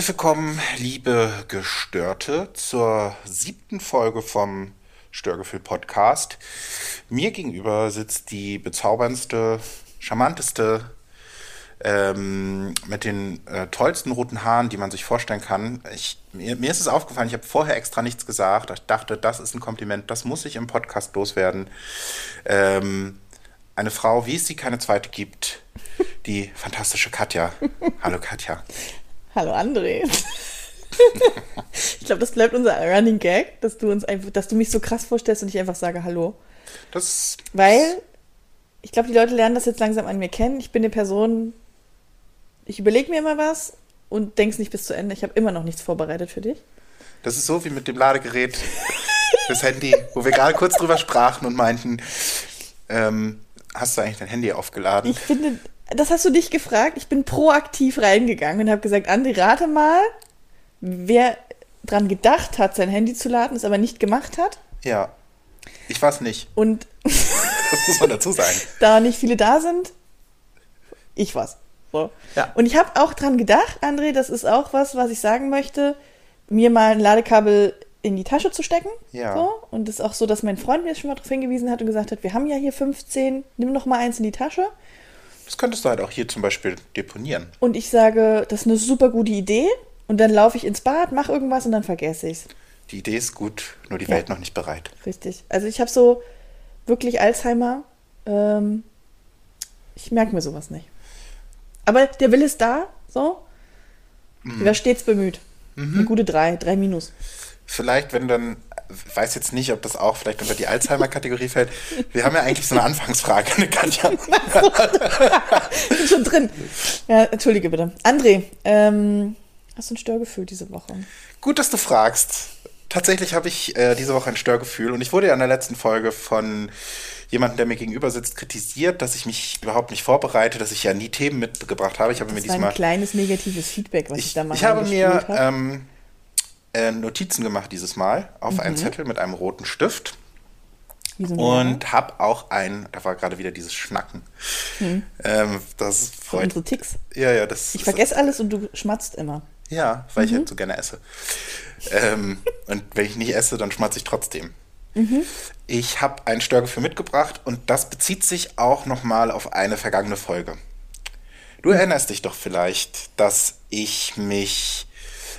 Herzlich willkommen, liebe Gestörte, zur siebten Folge vom Störgefühl Podcast. Mir gegenüber sitzt die bezauberndste, charmanteste, ähm, mit den äh, tollsten roten Haaren, die man sich vorstellen kann. Ich, mir, mir ist es aufgefallen, ich habe vorher extra nichts gesagt. Ich dachte, das ist ein Kompliment, das muss ich im Podcast loswerden. Ähm, eine Frau, wie es sie keine zweite gibt, die fantastische Katja. Hallo Katja. Hallo André. ich glaube, das bleibt unser Running Gag, dass du uns einfach, dass du mich so krass vorstellst und ich einfach sage Hallo. Das Weil ich glaube, die Leute lernen das jetzt langsam an mir kennen. Ich bin eine Person, ich überlege mir immer was und denk's nicht bis zu Ende. Ich habe immer noch nichts vorbereitet für dich. Das ist so wie mit dem Ladegerät das Handy, wo wir gerade kurz drüber sprachen und meinten, ähm, hast du eigentlich dein Handy aufgeladen? Ich finde, das hast du dich gefragt. Ich bin proaktiv reingegangen und habe gesagt, Andi, rate mal, wer dran gedacht hat, sein Handy zu laden, es aber nicht gemacht hat. Ja. Ich weiß nicht. Und Das muss man dazu sagen. da nicht viele da sind, ich was. So. Ja. Und ich habe auch dran gedacht, André, das ist auch was, was ich sagen möchte, mir mal ein Ladekabel in die Tasche zu stecken. Ja. So. Und es ist auch so, dass mein Freund mir schon mal darauf hingewiesen hat und gesagt hat, wir haben ja hier 15, nimm noch mal eins in die Tasche. Das könntest du halt auch hier zum Beispiel deponieren. Und ich sage, das ist eine super gute Idee. Und dann laufe ich ins Bad, mache irgendwas und dann vergesse ich es. Die Idee ist gut, nur die Ja. Welt noch nicht bereit. Richtig. Also ich habe so wirklich Alzheimer. Ähm, ich merke mir sowas nicht. Aber der Wille ist da, so. Mhm. Ich war stets bemüht. Eine gute drei, drei minus. Vielleicht, wenn dann, weiß jetzt nicht, ob das auch vielleicht unter die Alzheimer-Kategorie fällt. Wir haben ja eigentlich so eine Anfangsfrage, eine Katja. Bin schon drin. Ja, entschuldige bitte. André, ähm, hast du ein Störgefühl diese Woche? Gut, dass du fragst. Tatsächlich habe ich äh, diese Woche ein Störgefühl und ich wurde ja in der letzten Folge von jemandem, der mir gegenüber sitzt, kritisiert, dass ich mich überhaupt nicht vorbereite, dass ich ja nie Themen mitgebracht habe. Ich habe mir Das war diesmal ein kleines negatives Feedback, was ich, Ich, da mal ich habe mir habe. ähm, äh, Notizen gemacht dieses Mal auf Mhm. einen Zettel mit einem roten Stift und habe auch ein, da war gerade wieder dieses Schnacken. Ähm, das freut. unsere Ticks. Ja, ja, das. Ich vergesse alles und du schmatzt immer. Ja, weil Mhm. ich halt so gerne esse. ähm, und wenn ich nicht esse, dann schmatze ich trotzdem. Mhm. Ich habe ein Störgefühl mitgebracht und das bezieht sich auch nochmal auf eine vergangene Folge. Mhm. Du erinnerst dich doch vielleicht, dass ich mich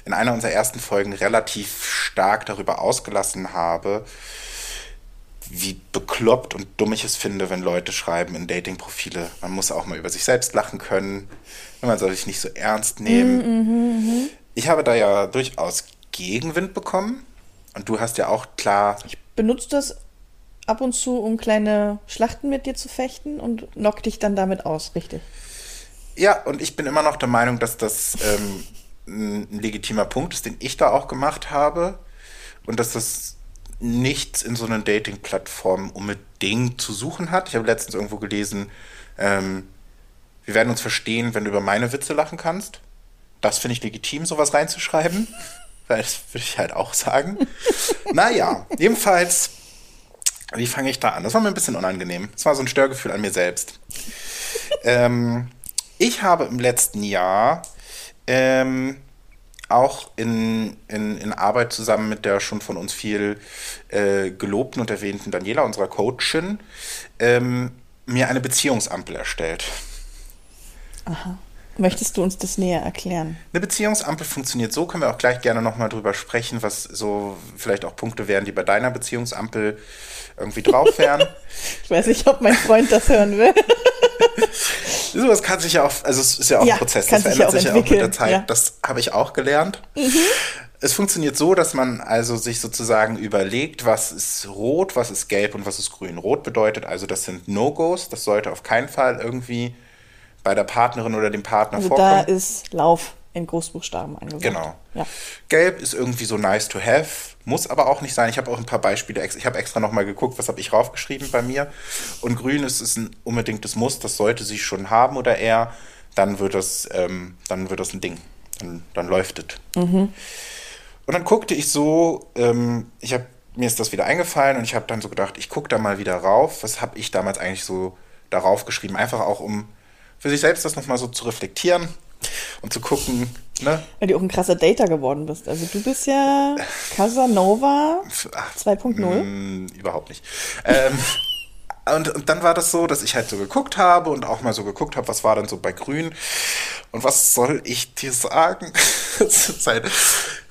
in einer unserer ersten Folgen relativ stark darüber ausgelassen habe, wie bekloppt und dumm ich es finde, wenn Leute schreiben in Dating-Profile, man muss auch mal über sich selbst lachen können, man soll sich nicht so ernst nehmen. Ich habe da ja durchaus Gegenwind bekommen und du hast ja auch klar, benutzt das ab und zu, um kleine Schlachten mit dir zu fechten und knockt dich dann damit aus, richtig? ja, und ich bin immer noch der Meinung, dass das ähm, ein legitimer Punkt ist, den ich da auch gemacht habe und dass das nichts in so einer Dating-Plattform unbedingt zu suchen hat. Ich habe letztens irgendwo gelesen, ähm, wir werden uns verstehen, wenn du über meine Witze lachen kannst. Das finde ich legitim, sowas reinzuschreiben. Das würde ich halt auch sagen. naja, jedenfalls, wie fange ich da an? Das war mir ein bisschen unangenehm. Es war so ein Störgefühl an mir selbst. ähm, ich habe im letzten Jahr ähm, auch in, in, in Arbeit zusammen mit der schon von uns viel äh, gelobten und erwähnten Daniela, unserer Coachin, ähm, mir eine Beziehungsampel erstellt. Möchtest du uns das näher erklären? Eine Beziehungsampel funktioniert so, können wir auch gleich gerne nochmal drüber sprechen, was so vielleicht auch Punkte wären, die bei deiner Beziehungsampel irgendwie drauf wären. Ich weiß nicht, ob mein Freund das hören will. Sowas kann sich ja auch, also es ist ja auch Ja, ein Prozess, das sich ja verändert auch sich ja auch mit der Zeit. ja. Mhm. Das habe ich auch gelernt. Es funktioniert so, dass man also sich sozusagen überlegt, was ist rot, was ist gelb und was ist grün. Rot bedeutet also, das sind No-Gos, das sollte auf keinen Fall irgendwie bei der Partnerin oder dem Partner Also vorkommen. da ist Lauf in Großbuchstaben angesagt. Genau. Ja. Gelb ist irgendwie so nice to have, muss aber auch nicht sein. Ich habe auch ein paar Beispiele. Ich habe extra nochmal geguckt, was habe ich raufgeschrieben bei mir. Und grün ist, ist ein unbedingtes Muss, das sollte sie schon haben oder er. Dann wird das, ähm, dann wird das ein Ding. Dann, dann läuft es. Und dann guckte ich so, ähm, ich habe mir ist das wieder eingefallen und ich habe dann so gedacht, ich gucke da mal wieder rauf. Was habe ich damals eigentlich so darauf geschrieben? Einfach auch, um für sich selbst das nochmal so zu reflektieren. um zu gucken, ne? Weil du auch ein krasser Dater geworden bist. Also du bist ja Casanova Ach, 2.0. Mm, überhaupt nicht. Ähm, und, und dann war das so, dass ich halt so geguckt habe und auch mal so geguckt habe, was war dann so bei Grün. Und was soll ich dir sagen? Halt-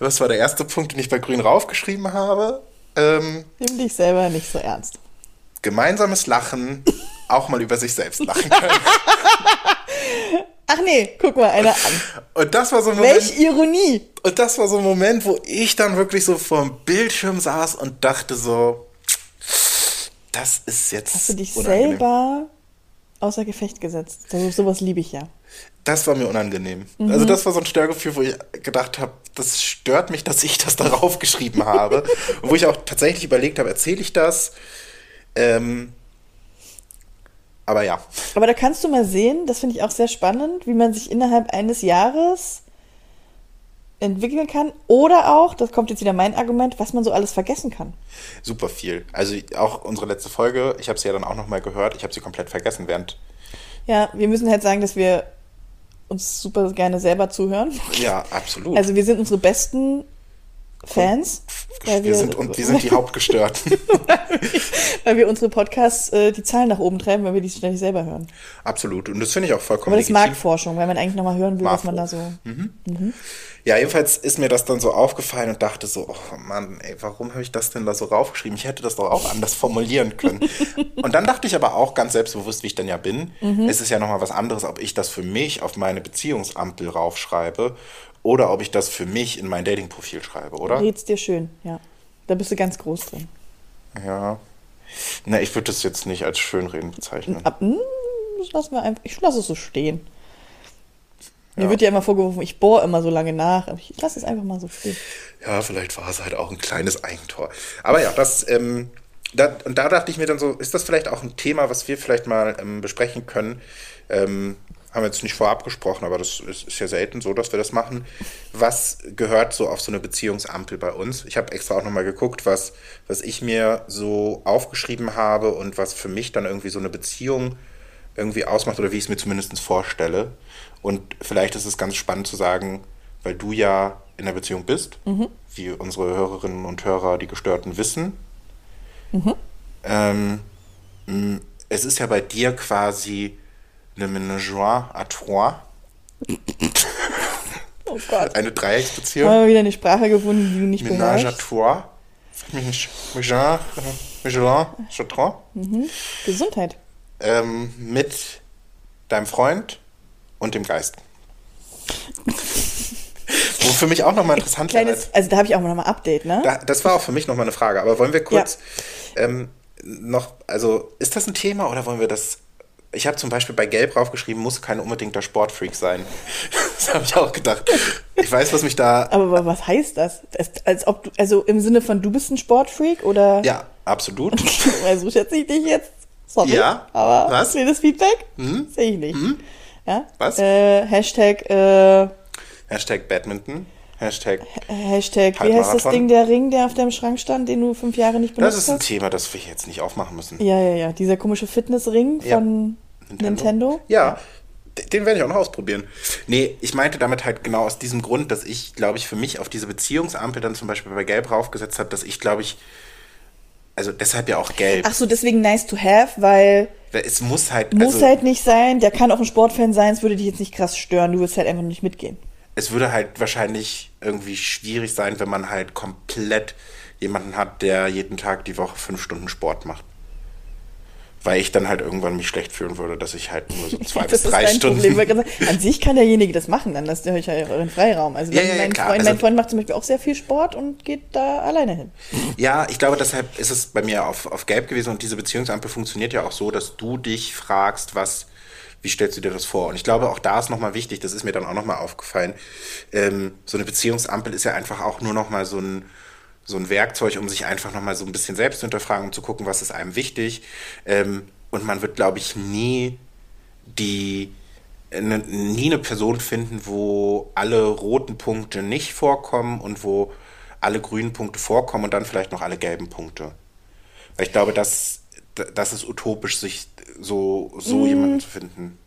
das war der erste Punkt, den ich bei Grün raufgeschrieben habe. Ähm, Nimm dich selber nicht so ernst. gemeinsames Lachen, auch mal über sich selbst lachen können. Ach nee, guck mal einer an. Und das war so ein Moment, Welch Ironie. und das war so ein Moment, wo ich dann wirklich so vor dem Bildschirm saß und dachte so, das ist jetzt Hast du dich unangenehm. selber außer Gefecht gesetzt? So, sowas liebe ich ja. Das war mir unangenehm. Mhm. Also das war so ein Störgefühl, wo ich gedacht habe, das stört mich, dass ich das darauf geschrieben habe. Und wo ich auch tatsächlich überlegt habe, erzähle ich das? Ähm, aber ja, Aber da kannst du mal sehen, das finde ich auch sehr spannend, wie man sich innerhalb eines Jahres entwickeln kann. Oder auch, das kommt jetzt wieder mein Argument, was man so alles vergessen kann. super viel. Also auch unsere letzte Folge, ich habe sie ja dann auch nochmal gehört, ich habe sie komplett vergessen während. Ja, wir müssen halt sagen, dass wir uns super gerne selber zuhören. Ja, absolut. Also wir sind unsere besten Fans, weil wir, sind, und wir sind die Hauptgestörten. weil wir unsere Podcasts äh, die Zahlen nach oben treiben, weil wir die ständig selber hören. absolut. Und das finde ich auch vollkommen Aber das ist legitim. Marktforschung, weil man eigentlich nochmal hören will, was man da so. Ja, jedenfalls ist mir das dann so aufgefallen und dachte so, oh Mann, ey, warum habe ich das denn da so raufgeschrieben? Ich hätte das doch auch anders formulieren können. und dann dachte ich aber auch ganz selbstbewusst, wie ich dann ja bin, es ist ja nochmal was anderes, ob ich das für mich auf meine Beziehungsampel raufschreibe oder ob ich das für mich in mein Datingprofil schreibe, oder? Red's dir schön, ja. Da bist du ganz groß drin. Ja. Na, ich würde das jetzt nicht als Schönreden bezeichnen. Ab, hm, das lassen wir einfach. Ich lasse es so stehen. Mir Ja. wird ja immer vorgeworfen, ich bohre immer so lange nach, aber ich lasse es einfach mal so stehen. Ja, vielleicht war es halt auch ein kleines Eigentor. Aber ja, das, ähm, da, und da dachte ich mir dann so, ist das vielleicht auch ein Thema, was wir vielleicht mal ähm, besprechen können? Ähm, haben wir jetzt nicht vorab gesprochen, aber das ist, ist ja selten so, dass wir das machen. Was gehört so auf so eine Beziehungsampel bei uns? Ich habe extra auch nochmal geguckt, was, was ich mir so aufgeschrieben habe und was für mich dann irgendwie so eine Beziehung irgendwie ausmacht oder wie ich es mir zumindest vorstelle. Und vielleicht ist es ganz spannend zu sagen, weil du ja in einer Beziehung bist, wie unsere Hörerinnen und Hörer, die Gestörten wissen. Ähm, mh, es ist ja bei dir quasi eine Ménageur à trois, Oh Gott. eine Haben Dreiecksbeziehung. wir wieder eine Sprache gefunden, die du nicht Ménage à beherrschst. trois. Ménage, Ménage, à trois. Gesundheit. Ähm, mit deinem Freund und dem Geist. Wo für mich auch nochmal interessant. Kleines, also da habe ich auch noch mal Update, ne? Da, das war auch für mich nochmal eine Frage. Aber wollen wir kurz ähm, noch, also ist das ein Thema oder wollen wir das? Ich habe zum Beispiel bei Gelb draufgeschrieben, muss kein unbedingter Sportfreak sein. Das habe ich auch gedacht. Ich weiß, was mich da. Aber wa- was heißt das? Als ob du, also im Sinne von du bist ein Sportfreak oder? Ja, absolut. Also schätze ich dich jetzt. Sorry. Ja, Aber was? kleines Feedback sehe ich nicht. Ja? Was? Äh, Hashtag, äh, Hashtag Badminton. Hashtag. Hashtag, wie heißt das. Ding, der Ring, der auf deinem Schrank stand, den du fünf Jahre nicht Das benutzt ist ein hast? Thema, das wir jetzt nicht aufmachen müssen. Ja, ja, ja. Dieser komische Fitnessring Ja. von Nintendo. Ja, d- den werde ich auch noch ausprobieren. Nee, ich meinte damit halt genau aus diesem Grund, dass ich, glaube ich, für mich auf diese Beziehungsampel dann zum Beispiel bei Gelb raufgesetzt habe, dass ich, glaube ich, also deshalb ja auch Gelb. Ach so, deswegen nice to have, weil Weil Es muss halt, muss also halt nicht sein. Der kann auch ein Sportfan sein, es würde dich jetzt nicht krass stören. Du würdest halt einfach nicht mitgehen. es würde halt wahrscheinlich irgendwie schwierig sein, wenn man halt komplett jemanden hat, der jeden Tag die Woche fünf Stunden Sport macht. Weil ich dann halt irgendwann mich schlecht fühlen würde, dass ich halt nur so zwei bis drei Stunden. Problem. An sich kann derjenige das machen, dann lasst ihr euch ja euren Freiraum. Also Ja, ja, ja, mein. Freund, Also- mein Freund macht zum Beispiel auch sehr viel Sport und geht da alleine hin. Ja, ich glaube, deshalb ist es bei mir auf, auf Gelb gewesen und diese Beziehungsampel funktioniert ja auch so, dass du dich fragst, was, wie stellst du dir das vor? Und ich glaube, auch da ist nochmal wichtig, das ist mir dann auch nochmal aufgefallen, ähm, so eine Beziehungsampel ist ja einfach auch nur nochmal so ein, so ein Werkzeug, um sich einfach nochmal so ein bisschen selbst zu hinterfragen, um zu gucken, was ist einem wichtig. Ähm, und man wird, glaube ich, nie die eine, nie eine Person finden, wo alle roten Punkte nicht vorkommen und wo alle grünen Punkte vorkommen und dann vielleicht noch alle gelben Punkte. Weil ich glaube, das, das ist utopisch, sich so, so jemanden zu finden.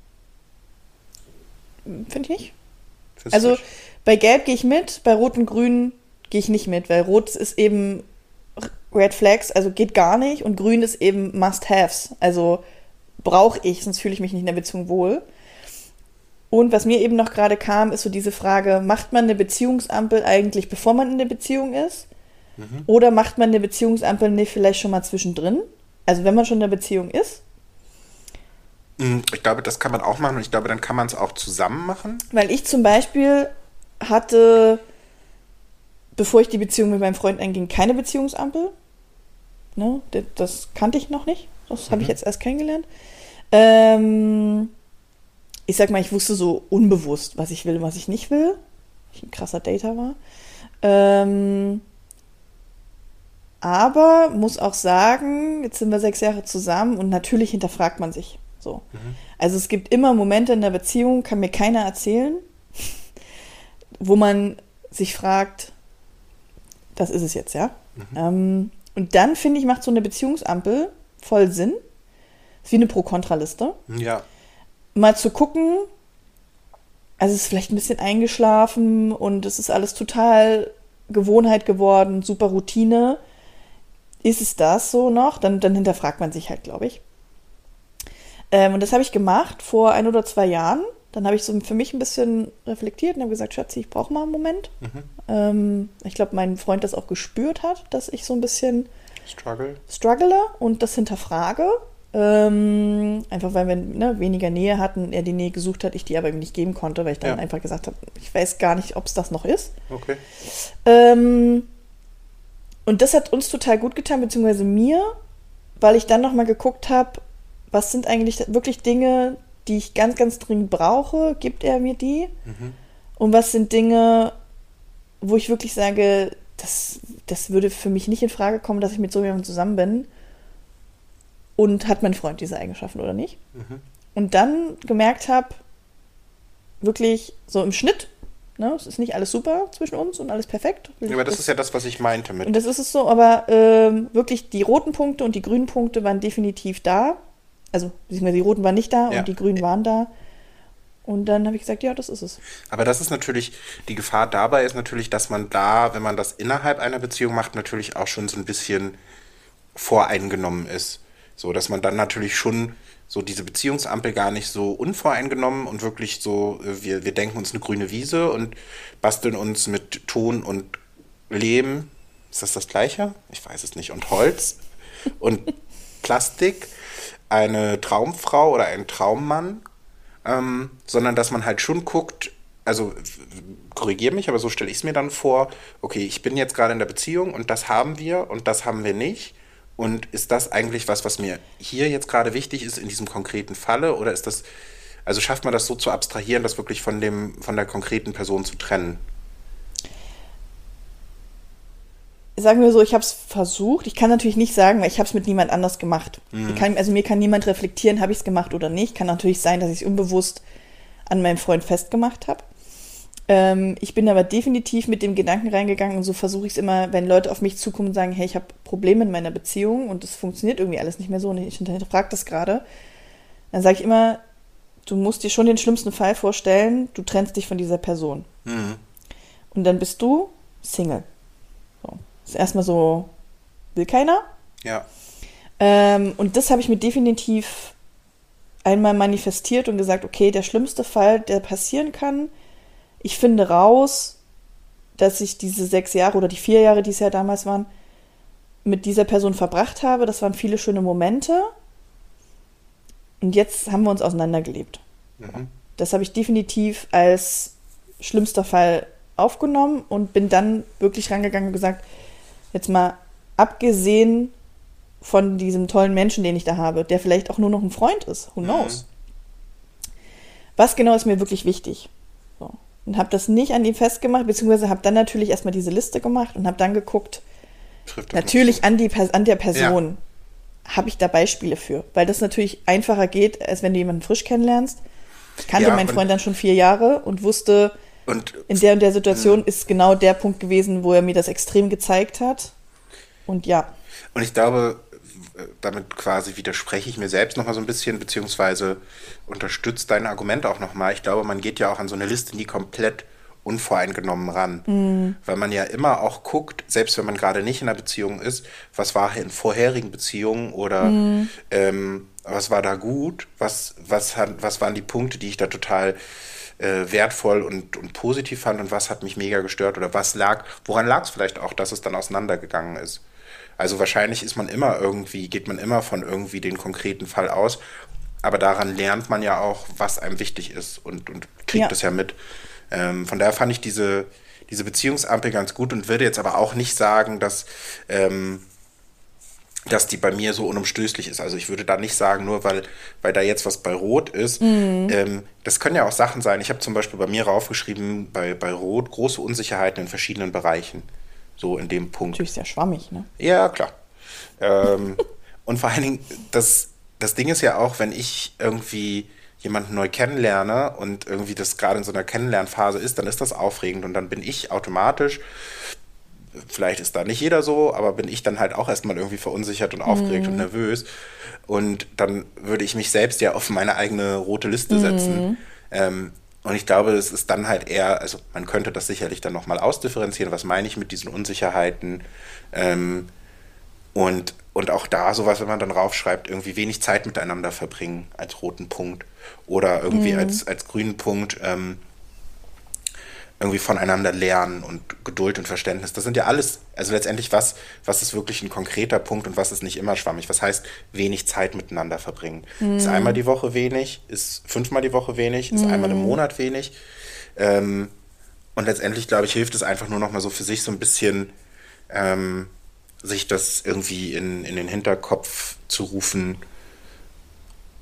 Finde ich nicht. Findest Also nicht? bei Gelb gehe ich mit, bei Rot und Grün gehe ich nicht mit, weil Rot ist eben Red Flags, also geht gar nicht und Grün ist eben Must-Haves, also brauche ich, sonst fühle ich mich nicht in der Beziehung wohl. Und was mir eben noch gerade kam, ist so diese Frage, macht man eine Beziehungsampel eigentlich, bevor man in der Beziehung ist? Oder macht man eine Beziehungsampel nicht vielleicht schon mal zwischendrin? Also wenn man schon in der Beziehung ist? Mm, Ich glaube, das kann man auch machen und ich glaube, dann kann man es auch zusammen machen. Weil ich zum Beispiel hatte, bevor ich die Beziehung mit meinem Freund einging, keine Beziehungsampel. Ne, das, kannte ich noch nicht. Das habe ich jetzt erst kennengelernt. Ähm, ich sag mal, ich wusste so unbewusst, was ich will und was ich nicht will. Ich ein krasser Data war. Ähm, aber muss auch sagen, jetzt sind wir sechs Jahre zusammen und natürlich hinterfragt man sich. So. Also es gibt immer Momente in der Beziehung, kann mir keiner erzählen, wo man sich fragt, das ist es jetzt, ja. Ähm, und dann finde ich, macht so eine Beziehungsampel voll Sinn. Ist wie eine Pro-Kontra-Liste. Ja. Mal zu gucken, also es ist vielleicht ein bisschen eingeschlafen und es ist alles total Gewohnheit geworden, super Routine. Ist es das so noch? Dann, dann hinterfragt man sich halt, glaube ich. Ähm, und das habe ich gemacht vor ein oder zwei Jahren. Dann habe ich so für mich ein bisschen reflektiert und habe gesagt, Schatzi, ich brauche mal einen Moment. Ähm, ich glaube, mein Freund das auch gespürt hat, dass ich so ein bisschen Struggle. struggle und das hinterfrage. Ähm, einfach weil wir ne, weniger Nähe hatten, er die Nähe gesucht hat, ich die aber ihm nicht geben konnte, weil ich dann Ja. einfach gesagt habe, ich weiß gar nicht, ob es das noch ist. Okay. Ähm, und das hat uns total gut getan, beziehungsweise mir, weil ich dann nochmal geguckt habe, was sind eigentlich wirklich Dinge, die ich ganz, ganz dringend brauche, gibt er mir die? Und was sind Dinge, wo ich wirklich sage, das, das würde für mich nicht in Frage kommen, dass ich mit so jemandem zusammen bin. Und hat mein Freund diese Eigenschaften oder nicht? Und dann gemerkt habe, wirklich so im Schnitt, ne, es ist nicht alles super zwischen uns und alles perfekt. Ja, aber das ist ja das, was ich meinte mit. Und das ist es so, aber ähm, wirklich die roten Punkte und die grünen Punkte waren definitiv da. Also, beziehungsweise die roten waren nicht da Ja. und die grünen waren da. Und dann habe ich gesagt, ja, das ist es. Aber das ist natürlich, die Gefahr dabei ist natürlich, dass man da, wenn man das innerhalb einer Beziehung macht, natürlich auch schon so ein bisschen voreingenommen ist. So, dass man dann natürlich schon so diese Beziehungsampel gar nicht so unvoreingenommen und wirklich so, äh, wir, wir denken uns eine grüne Wiese und basteln uns mit Ton und Lehm, ist das das gleiche? Ich weiß es nicht, und Holz und Plastik, eine Traumfrau oder einen Traummann ähm, sondern dass man halt schon guckt, also korrigiere mich, aber so stelle ich es mir dann vor, okay, ich bin jetzt gerade in der Beziehung und das haben wir und das haben wir nicht. Und ist das eigentlich was, was mir hier jetzt gerade wichtig ist in diesem konkreten Falle? Oder ist das, also schafft man das so zu abstrahieren, das wirklich von dem, von der konkreten Person zu trennen? Sagen wir so, ich habe es versucht. Ich kann natürlich nicht sagen, weil ich habe es mit niemand anders gemacht. Ich kann, also mir kann niemand reflektieren, habe ich es gemacht oder nicht. Kann natürlich sein, dass ich es unbewusst an meinem Freund festgemacht habe. Ähm, ich bin aber definitiv mit dem Gedanken reingegangen und so versuche ich es immer, wenn Leute auf mich zukommen und sagen, hey, ich habe Probleme in meiner Beziehung und es funktioniert irgendwie alles nicht mehr so und ich hinterfrage das gerade, dann sage ich immer, du musst dir schon den schlimmsten Fall vorstellen, du trennst dich von dieser Person. Und dann bist du Single. So. Ist erstmal so, will keiner. Ja. Ähm, und das habe ich mir definitiv einmal manifestiert und gesagt, okay, der schlimmste Fall, der passieren kann, ich finde raus, dass ich diese sechs Jahre oder die vier Jahre, die es ja damals waren, mit dieser Person verbracht habe. Das waren viele schöne Momente. Und jetzt haben wir uns auseinandergelebt. Das habe ich definitiv als schlimmster Fall aufgenommen und bin dann wirklich rangegangen und gesagt, jetzt mal abgesehen von diesem tollen Menschen, den ich da habe, der vielleicht auch nur noch ein Freund ist, who knows? Was genau ist mir wirklich wichtig? Und habe das nicht an ihm festgemacht, beziehungsweise habe dann natürlich erstmal diese Liste gemacht und habe dann geguckt, natürlich an, die, an der Person. Habe ich da Beispiele für, weil das natürlich einfacher geht, als wenn du jemanden frisch kennenlernst. Ich kannte Ja, meinen und- Freund dann schon vier Jahre und wusste, Und in der und der Situation ist genau der Punkt gewesen, wo er mir das extrem gezeigt hat. Und ja, Und ich glaube, damit quasi widerspreche ich mir selbst nochmal so ein bisschen, beziehungsweise unterstützt dein Argument auch nochmal. Ich glaube, man geht ja auch an so eine Liste nie komplett unvoreingenommen ran. Weil man ja immer auch guckt, selbst wenn man gerade nicht in einer Beziehung ist, was war in vorherigen Beziehungen oder ähm, was war da gut, was, was, hat, was waren die Punkte, die ich da total äh, wertvoll und, und positiv fand und was hat mich mega gestört oder was lag, woran lag es vielleicht auch, dass es dann auseinandergegangen ist. Also wahrscheinlich ist man immer irgendwie, geht man immer von irgendwie den konkreten Fall aus, aber daran lernt man ja auch, was einem wichtig ist und, und kriegt Ja. das ja mit. Ähm, von daher fand ich diese, diese Beziehungsampel ganz gut und würde jetzt aber auch nicht sagen, dass, ähm, dass die bei mir so unumstößlich ist. Also ich würde da nicht sagen, nur weil, weil da jetzt was bei Rot ist. Ähm, das können ja auch Sachen sein. Ich habe zum Beispiel bei mir raufgeschrieben, bei, bei Rot große Unsicherheiten in verschiedenen Bereichen. So in dem Punkt. Natürlich sehr schwammig, ne? Ja, klar. Ähm, und vor allen Dingen, das, das Ding ist ja auch, wenn ich irgendwie jemanden neu kennenlerne und irgendwie das gerade in so einer Kennenlernphase ist, dann ist das aufregend und dann bin ich automatisch, vielleicht ist da nicht jeder so, aber bin ich dann halt auch erstmal irgendwie verunsichert und aufgeregt und nervös. Und dann würde ich mich selbst ja auf meine eigene rote Liste setzen. Ähm, und ich glaube, es ist dann halt eher, also man könnte das sicherlich dann nochmal ausdifferenzieren, was meine ich mit diesen Unsicherheiten. Ähm, und, und auch da sowas, wenn man dann raufschreibt, irgendwie wenig Zeit miteinander verbringen als roten Punkt. Oder irgendwie als, als grünen Punkt ähm, irgendwie voneinander lernen und Geduld und Verständnis. Das sind ja alles, also letztendlich was, was ist wirklich ein konkreter Punkt und was ist nicht immer schwammig. Was heißt wenig Zeit miteinander verbringen? Ist einmal die Woche wenig? Ist fünfmal die Woche wenig? Ist einmal im Monat wenig? Ähm, und letztendlich, glaube ich, hilft es einfach nur noch mal so für sich so ein bisschen, ähm, sich das irgendwie in, in den Hinterkopf zu rufen.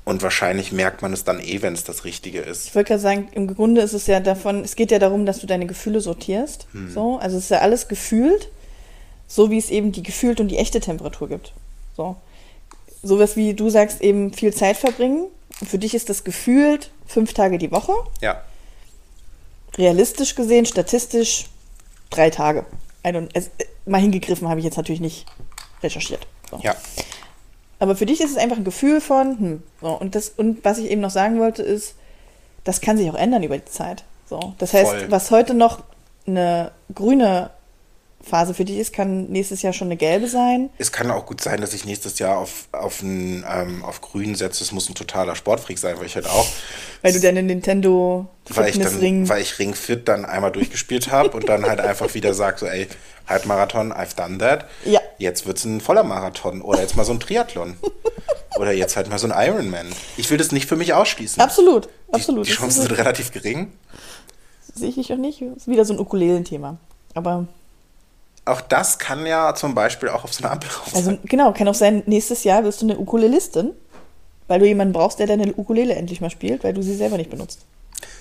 Und wahrscheinlich merkt man es dann eh, wenn es das Richtige ist. Ich wollte gerade sagen, im Grunde ist es ja davon, es geht ja darum, dass du deine Gefühle sortierst. So, also es ist ja alles gefühlt, so wie es eben die gefühlte und die echte Temperatur gibt. So. Sowas wie du sagst, eben viel Zeit verbringen. Und für dich ist das gefühlt fünf Tage die Woche. Ja, Realistisch gesehen, statistisch drei Tage. Es, äh, mal hingegriffen habe ich jetzt natürlich nicht recherchiert. So. ja. Aber für dich ist es einfach ein Gefühl von, hm, so, und das, und was ich eben noch sagen wollte, ist, das kann sich auch ändern über die Zeit. So. Das heißt, Voll. was heute noch eine grüne Phase für dich ist, kann nächstes Jahr schon eine gelbe sein. Es kann auch gut sein, dass ich nächstes Jahr auf, auf, ein, ähm, auf Grün setze. Es muss ein totaler Sportfreak sein, weil ich halt auch, Weil du deine Nintendo weil ich, dann, Ring. weil ich Ring Fit dann einmal durchgespielt habe und dann halt einfach wieder sage, so ey, Halbmarathon, I've done that. Ja. Jetzt wird's ein voller Marathon oder jetzt mal so ein Triathlon. oder jetzt halt mal so ein Ironman. Ich will das nicht für mich ausschließen. Absolut, Die, absolut. die Das Chancen sind relativ gering. Sehe ich auch nicht. Ist wieder so ein Ukulelenthema. Aber, Auch das kann ja zum Beispiel auch auf so einer Ampel rauf sein. also genau, kann auch sein, nächstes Jahr wirst du eine Ukulelistin, weil du jemanden brauchst, der deine Ukulele endlich mal spielt, weil du sie selber nicht benutzt.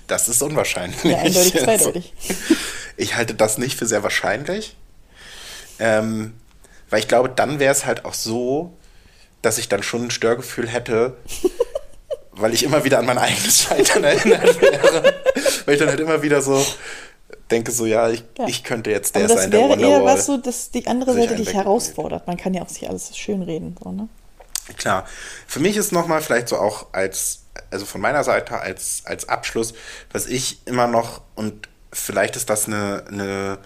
Das ist unwahrscheinlich. Ja, eindeutig, Also, zweideutig. Ich halte das nicht für sehr wahrscheinlich. Ähm, weil ich glaube, dann wäre es halt auch so, dass ich dann schon ein Störgefühl hätte, weil ich immer wieder an mein eigenes Scheitern erinnert wäre. weil ich dann halt immer wieder so denke, so, ja, ich, Ja. ich könnte jetzt der Aber das sein, der wäre eher Wonderwall. was so, dass die andere Seite dich herausfordert. Man kann ja auch sich alles schön reden. So, ne? Klar. Für mich ist nochmal vielleicht so auch als, also von meiner Seite als, als Abschluss, was ich immer noch, und vielleicht ist das eine, eine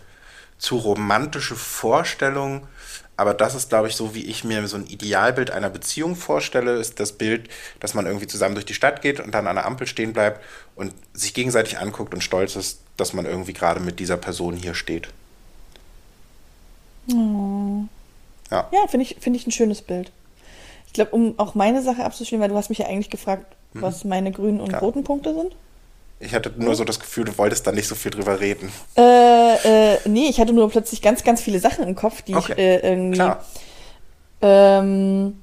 zu romantische Vorstellung, aber das ist, glaube ich, so, wie ich mir so ein Idealbild einer Beziehung vorstelle, ist das Bild, dass man irgendwie zusammen durch die Stadt geht und dann an der Ampel stehen bleibt und sich gegenseitig anguckt und stolz ist, dass man irgendwie gerade mit dieser Person hier steht. Ja. Ja, finde ich, finde ich ein schönes Bild. Ich glaube, um auch meine Sache abzuschließen, weil du hast mich ja eigentlich gefragt, was meine grünen und Mhm. Klar. roten Punkte sind. Ich hatte nur so das Gefühl, du wolltest da nicht so viel drüber reden. Äh, äh, nee, ich hatte nur plötzlich ganz, ganz viele Sachen im Kopf, die Okay. ich äh, irgendwie. Klar. Ähm,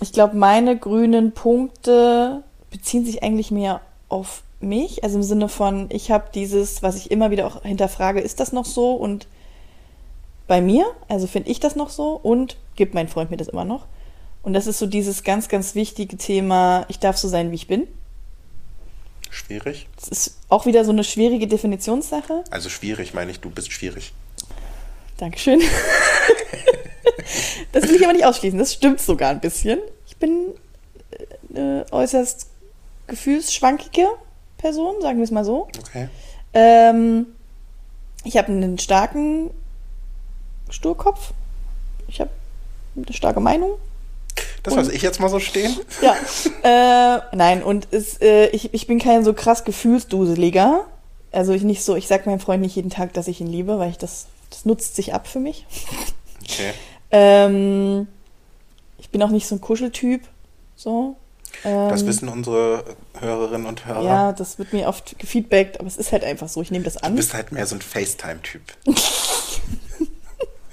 ich glaube, meine grünen Punkte beziehen sich eigentlich mehr auf mich. Also im Sinne von, ich habe dieses, was ich immer wieder auch hinterfrage, ist das noch so? Und bei mir, also finde ich das noch so? Und gibt mein Freund mir das immer noch? Und das ist so dieses ganz, ganz wichtige Thema, ich darf so sein, wie ich bin. Schwierig? Das ist auch wieder so eine schwierige Definitionssache. Also schwierig, meine ich, du bist schwierig. Dankeschön. das will ich aber nicht ausschließen. Das stimmt sogar ein bisschen. Ich bin äh, eine äußerst gefühlsschwankige Person, sagen wir es mal so. Okay. Ähm, ich habe einen starken Sturkopf. Ich habe eine starke Meinung. Das lasse ich jetzt mal so stehen. Ja. äh, nein, und es, äh, ich, ich bin kein so krass Gefühlsduseliger. Also ich nicht so, ich sag meinem Freund nicht jeden Tag, dass ich ihn liebe, weil ich das, das nutzt sich ab für mich. Okay. Ähm, ich bin auch nicht so ein Kuscheltyp. So. Ähm, Das wissen unsere Hörerinnen und Hörer. Ja, das wird mir oft gefeedbackt, aber es ist halt einfach so. Ich nehme das Du an. bist halt mehr so ein FaceTime-Typ.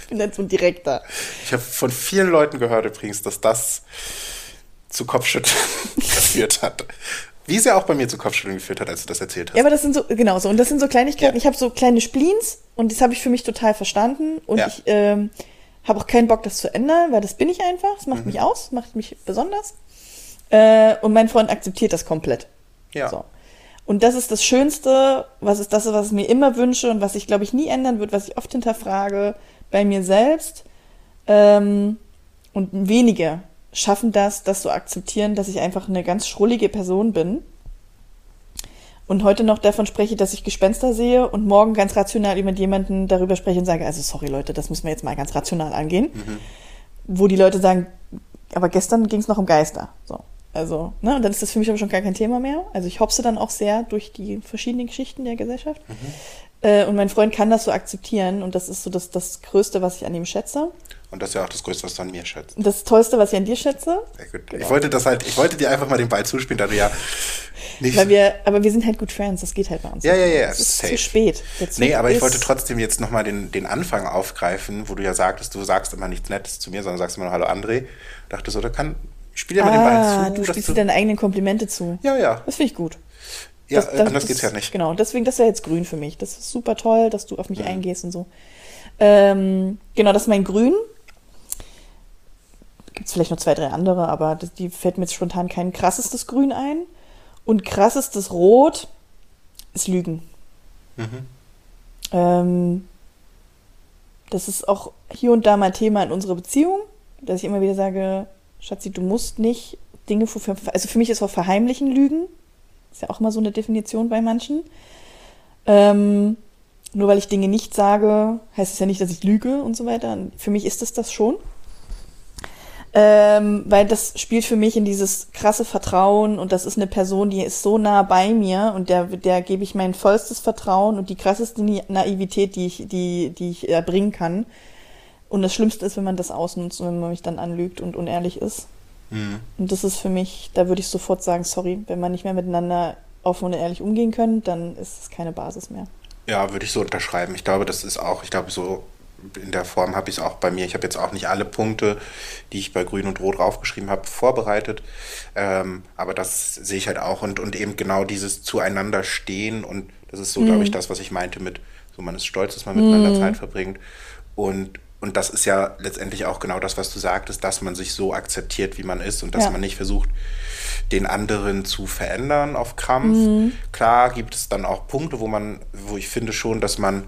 Ich bin halt so ein Direkter. Ich habe von vielen Leuten gehört übrigens, dass das zu Kopfschütteln geführt hat. Wie es ja auch bei mir zu Kopfschütteln geführt hat, als du das erzählt hast. Ja, aber das sind so, genau so. Und das sind so Kleinigkeiten. Ja. Ich habe so kleine Spleens und das habe ich für mich total verstanden. Und Ja. ich ähm, habe auch keinen Bock, das zu ändern, weil das bin ich einfach. Das Mhm. macht mich aus, macht mich besonders. Äh, und mein Freund akzeptiert das komplett. ja. So. Und das ist das Schönste, was ist das, was ich mir immer wünsche und was ich, glaube ich, nie ändern wird, was ich oft hinterfrage bei mir selbst. Ähm, und wenige schaffen das, das zu akzeptieren, dass ich einfach eine ganz schrullige Person bin. Und heute noch davon spreche, dass ich Gespenster sehe und morgen ganz rational mit jemandem darüber spreche und sage, also sorry Leute, das müssen wir jetzt mal ganz rational angehen. Wo die Leute sagen, aber gestern ging es noch um Geister. So. Also, ne, und dann ist das für mich aber schon gar kein Thema mehr. Also ich hopse dann auch sehr durch die verschiedenen Geschichten der Gesellschaft. Äh, und mein Freund kann das so akzeptieren und das ist so das, das Größte, was ich an ihm schätze. Und das ist ja auch das Größte, was du an mir schätzt. Und das Tollste, was ich an dir schätze. Sehr gut. Genau. Ich wollte das halt, ich wollte dir einfach mal den Ball zuspielen, da du ja nicht. Weil wir, aber wir sind halt gut Friends, das geht halt bei uns. Ja, ja, ja, Es ist safe. zu spät. Nee, aber ich wollte trotzdem jetzt nochmal den, den Anfang aufgreifen, wo du ja sagtest, du sagst immer nichts Nettes zu mir, sondern sagst immer nur Hallo André. Dachte so, da kann, spiel dir mal den Ah, Ball zu. du spielst dir deine eigenen Komplimente zu. ja, ja. Das finde ich gut. Ja, Das- das- anders das- geht's ja nicht. Genau, deswegen, das wäre jetzt grün für mich. Das ist super toll, dass du auf mich eingehst und so. Ähm, genau, das ist mein Grün. Gibt es vielleicht noch zwei, drei andere, aber das, die fällt mir jetzt spontan kein krassestes Grün ein. Und krassestes Rot ist Lügen. Mhm. Ähm, das ist auch hier und da mal Thema in unserer Beziehung, dass ich immer wieder sage, Schatzi, du musst nicht Dinge, für, also für mich ist auch Verheimlichen Lügen. Ist ja auch immer so eine Definition bei manchen. Ähm, nur weil ich Dinge nicht sage, heißt es ja nicht, dass ich lüge und so weiter. Für mich ist es das schon. Ähm, weil das spielt für mich in dieses krasse Vertrauen und das ist eine Person, die ist so nah bei mir und der, der gebe ich mein vollstes Vertrauen und die krasseste Naivität, die ich, die, die ich erbringen kann. Und das Schlimmste ist, wenn man das ausnutzt und wenn man mich dann anlügt und unehrlich ist. Mhm. Und das ist für mich, da würde ich sofort sagen, sorry, wenn man nicht mehr miteinander offen und ehrlich umgehen können, dann ist es keine Basis mehr. Ja, würde ich so unterschreiben. Ich glaube, das ist auch, ich glaube, so in der Form habe ich es auch bei mir. Ich habe jetzt auch nicht alle Punkte, die ich bei Grün und Rot draufgeschrieben habe, vorbereitet. Ähm, aber das sehe ich halt auch und, und eben genau dieses Zueinander stehen und das ist so, glaube ich, das, was ich meinte mit, so man ist stolz, dass man miteinander Zeit verbringt. Und, und das ist ja letztendlich auch genau das, was du sagtest, dass man sich so akzeptiert, wie man ist und dass Ja. man nicht versucht, den anderen zu verändern auf Krampf. Klar gibt es dann auch Punkte, wo man, wo ich finde schon, dass man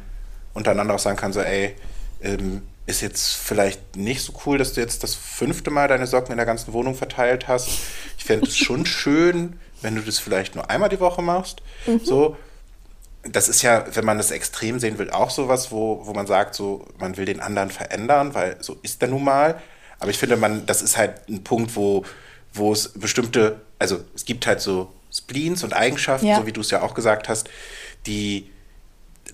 untereinander auch sagen kann, so, ey, ähm, ist jetzt vielleicht nicht so cool, dass du jetzt das fünfte Mal deine Socken in der ganzen Wohnung verteilt hast. Ich fände es schon schön, wenn du das vielleicht nur einmal die Woche machst. So. Das ist ja, wenn man das extrem sehen will, auch sowas, wo, wo man sagt, so, man will den anderen verändern, weil so ist der nun mal. Aber ich finde, man, das ist halt ein Punkt, wo, wo es bestimmte, also es gibt halt so Spleens und Eigenschaften, Ja. so wie du es ja auch gesagt hast, die,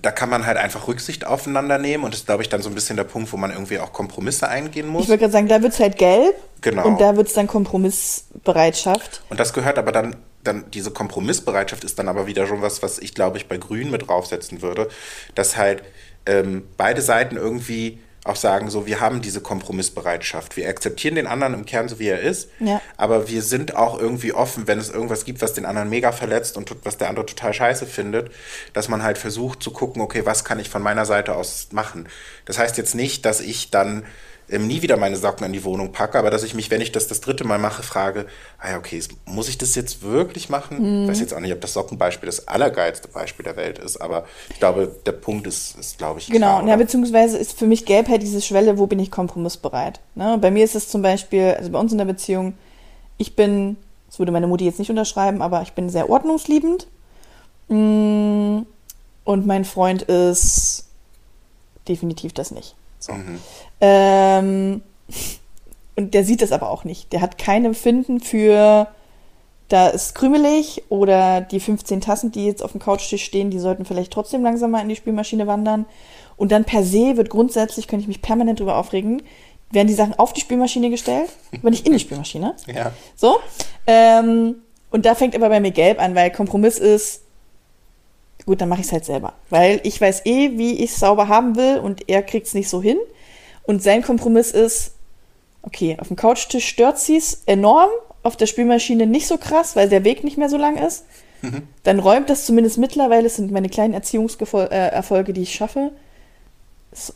da kann man halt einfach Rücksicht aufeinander nehmen und das ist, glaube ich, dann so ein bisschen der Punkt, wo man irgendwie auch Kompromisse eingehen muss. Ich würde gerade sagen, da wird es halt gelb. Genau. Und da wird es dann Kompromissbereitschaft. Und das gehört aber dann, dann, diese Kompromissbereitschaft ist dann aber wieder schon was, was ich glaube ich bei Grün mit draufsetzen würde, dass halt ähm, beide Seiten irgendwie auch sagen, so, wir haben diese Kompromissbereitschaft. Wir akzeptieren den anderen im Kern so, wie er ist, Ja. aber wir sind auch irgendwie offen, wenn es irgendwas gibt, was den anderen mega verletzt und was der andere total scheiße findet, dass man halt versucht zu gucken, okay, was kann ich von meiner Seite aus machen. Das heißt jetzt nicht, dass ich dann ähm, nie wieder meine Socken in die Wohnung packe, aber dass ich mich, wenn ich das das dritte Mal mache, frage, ah ja, okay, muss ich das jetzt wirklich machen? Ich weiß jetzt auch nicht, ob das Sockenbeispiel das allergeilste Beispiel der Welt ist, aber ich glaube, der Punkt ist, ist glaube ich, Genau, klar, ja, beziehungsweise ist für mich gelb halt diese Schwelle, wo bin ich kompromissbereit. Ne? Bei mir ist es zum Beispiel, also bei uns in der Beziehung, ich bin, das würde meine Mutti jetzt nicht unterschreiben, aber ich bin sehr ordnungsliebend. Mm, und mein Freund ist definitiv das nicht. So. Ähm, und der sieht das aber auch nicht. Der hat kein Empfinden für, da ist krümelig oder die 15 Tassen, die jetzt auf dem Couchtisch stehen, die sollten vielleicht trotzdem langsam mal in die Spülmaschine wandern. Und dann per se wird grundsätzlich, könnte ich mich permanent drüber aufregen, werden die Sachen auf die Spülmaschine gestellt, aber nicht in die Spülmaschine. Ja. So. Ähm, und da fängt aber bei mir gelb an, weil Kompromiss ist, gut, dann mache ich es halt selber. Weil ich weiß eh, wie ich es sauber haben will und er kriegt es nicht so hin. Und sein Kompromiss ist, okay, auf dem Couchtisch stört sie es enorm, auf der Spülmaschine nicht so krass, weil der Weg nicht mehr so lang ist. Dann räumt das zumindest mittlerweile, es sind meine kleinen Erziehungserfolge, die ich schaffe.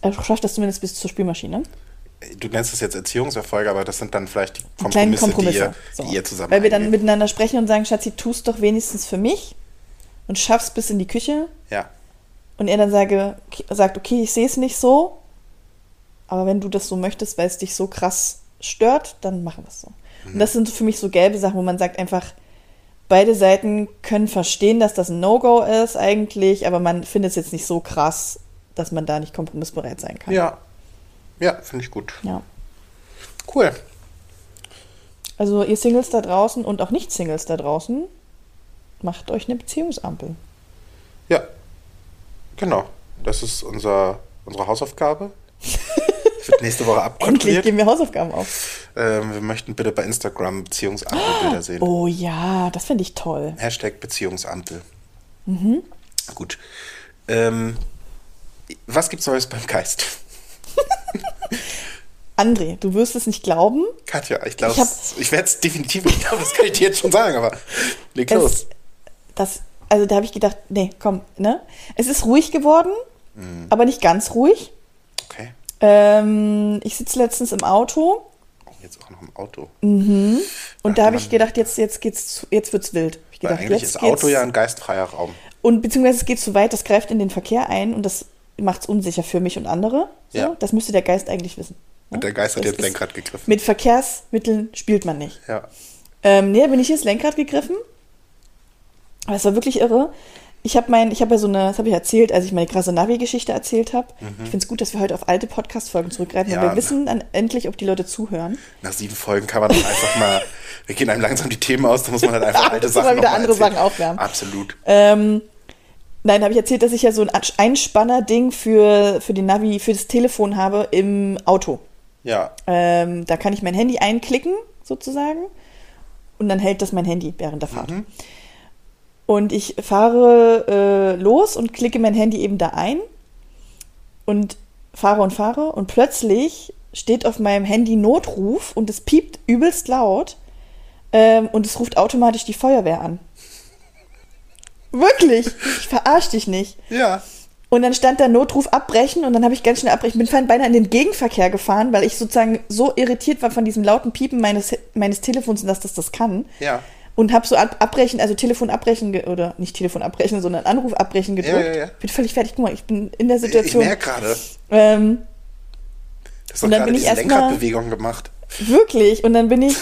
Er schafft das zumindest bis zur Spülmaschine. Du nennst es jetzt Erziehungserfolge, aber das sind dann vielleicht die Die kleinen Kompromisse, Kompromisse. die, ihr, die ihr zusammen Weil wir dann miteinander sprechen und sagen, Schatzi, tust doch wenigstens für mich und schaff's bis in die Küche. Ja. Und er dann sage, sagt, okay, ich sehe es nicht so, aber wenn du das so möchtest, weil es dich so krass stört, dann machen wir es so. Und das sind für mich so gelbe Sachen, wo man sagt einfach, beide Seiten können verstehen, dass das ein No-Go ist eigentlich, aber man findet es jetzt nicht so krass, dass man da nicht kompromissbereit sein kann. Ja. Ja, finde ich gut. ja. Cool. Also ihr Singles da draußen und auch Nicht-Singles da draußen, macht euch eine Beziehungsampel. Ja. Genau. Das ist unser, unsere Hausaufgabe. Wird nächste Woche Endlich abkontrolliert. geben wir Hausaufgaben auf. Ähm, wir möchten bitte bei Instagram Beziehungsampelbilder sehen. Oh ja, das finde ich toll. Hashtag Beziehungsampel. Mhm. Gut. Ähm, was gibt's Neues beim Geist? André, du wirst es nicht glauben. Katja, ich glaube, Ich ich, werde es definitiv nicht glauben, das kann ich dir jetzt schon sagen, aber leg los. Das, also da habe ich gedacht, nee, komm, ne? Es ist ruhig geworden, Mhm. aber nicht ganz ruhig. Okay. Ähm, ich sitze letztens im Auto jetzt auch noch im Auto. und da habe ich man- gedacht, jetzt, jetzt geht's, jetzt wird's wild. Ich gedacht, eigentlich jetzt ist Auto ja ein geistfreier Raum. Und beziehungsweise es geht zu weit, das greift in den Verkehr ein und das macht es unsicher für mich und andere. So, Ja. Das müsste der Geist eigentlich wissen. ne? Und der Geist hat Das jetzt Lenkrad gegriffen. Mit Verkehrsmitteln spielt man nicht. Ja. Ähm, nee, da bin ich ins Lenkrad gegriffen. Aber es war wirklich irre. Ich habe mein, ich habe ja so eine, das habe ich erzählt, als ich meine krasse Navi-Geschichte erzählt habe. Ich finde es gut, dass wir heute auf alte Podcast-Folgen zurückgreifen, Mhm. Ja. weil wir wissen dann endlich, ob die Leute zuhören. Nach sieben Folgen kann man dann einfach mal, wir gehen einem langsam die Themen aus, da muss man halt einfach alte zu mal Sachen wieder andere erzählen. Sachen aufwärmen. Absolut. Ähm, nein, habe ich erzählt, dass ich ja so ein Einspanner-Ding für, für den Navi, für das Telefon habe im Auto. Ja. Ähm, da kann ich mein Handy einklicken, sozusagen. Und dann hält das mein Handy während der Fahrt. Und ich fahre äh, los und klicke mein Handy eben da ein und fahre und fahre. Und plötzlich steht auf meinem Handy Notruf und es piept übelst laut. Ähm, und es ruft automatisch die Feuerwehr an. Wirklich, ich verarsch dich nicht. Ja. Und dann stand da Notruf abbrechen und dann habe ich ganz schnell abbrechen. Bin fein beinahe in den Gegenverkehr gefahren, weil ich sozusagen so irritiert war von diesem lauten Piepen meines, meines Telefons, dass das das kann. Ja. Und habe so ab, abbrechen, also Telefon abbrechen, oder nicht Telefon abbrechen, sondern Anruf abbrechen gedrückt. Ja, ja, ja. Bin völlig fertig. Guck mal, ich bin in der Ich Situation. merke gerade, ähm, das Und dann gerade bin ich diese erst mal- Lenkradbewegung gemacht. wirklich. Und dann bin ich,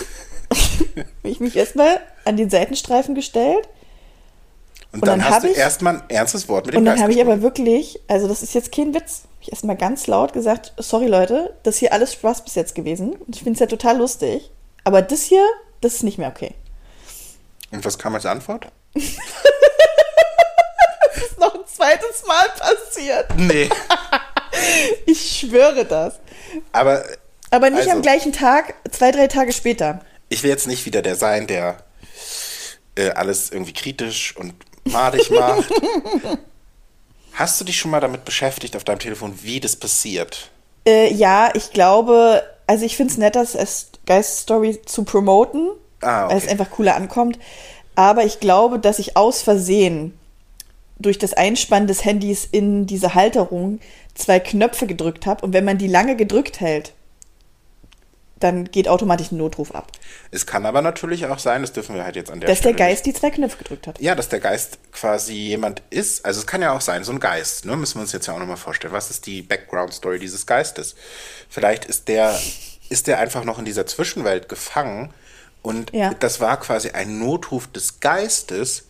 bin ich mich erstmal an den Seitenstreifen gestellt. Und, Und dann, dann hast du ich- erstmal ein ernstes Wort mit dem Und dann habe ich aber wirklich, also das ist jetzt kein Witz, hab ich erstmal ganz laut gesagt, sorry Leute, das hier alles Spaß bis jetzt gewesen. Und ich finde es ja total lustig. Aber das hier, das ist nicht mehr okay. Und was kam als Antwort? Das ist noch ein zweites Mal passiert. Nee. Ich schwöre das. aber Aber nicht Also- am gleichen Tag, zwei, drei Tage später. ich will jetzt nicht wieder der sein, der äh, alles irgendwie kritisch und madig macht. Hast du dich schon mal damit beschäftigt auf deinem Telefon, wie das passiert? Äh, ja, ich glaube, also ich finde es nett, das als Geist-Story zu promoten, Ah, weil es okay. einfach cooler ankommt. Aber ich glaube, dass ich aus Versehen durch das Einspannen des Handys in diese Halterung zwei Knöpfe gedrückt habe. Und wenn man die lange gedrückt hält, dann geht automatisch ein Notruf ab. Es kann aber natürlich auch sein, das dürfen wir halt jetzt an der dass der Stelle Geist die zwei Knöpfe gedrückt hat. Ja, dass der Geist quasi jemand ist. Also es kann ja auch sein, so ein Geist, ne? Müssen wir uns jetzt ja auch nochmal vorstellen. Was ist die Background-Story dieses Geistes? Vielleicht ist der, ist der einfach noch in dieser Zwischenwelt gefangen und Ja. das war quasi ein Notruf des Geistes,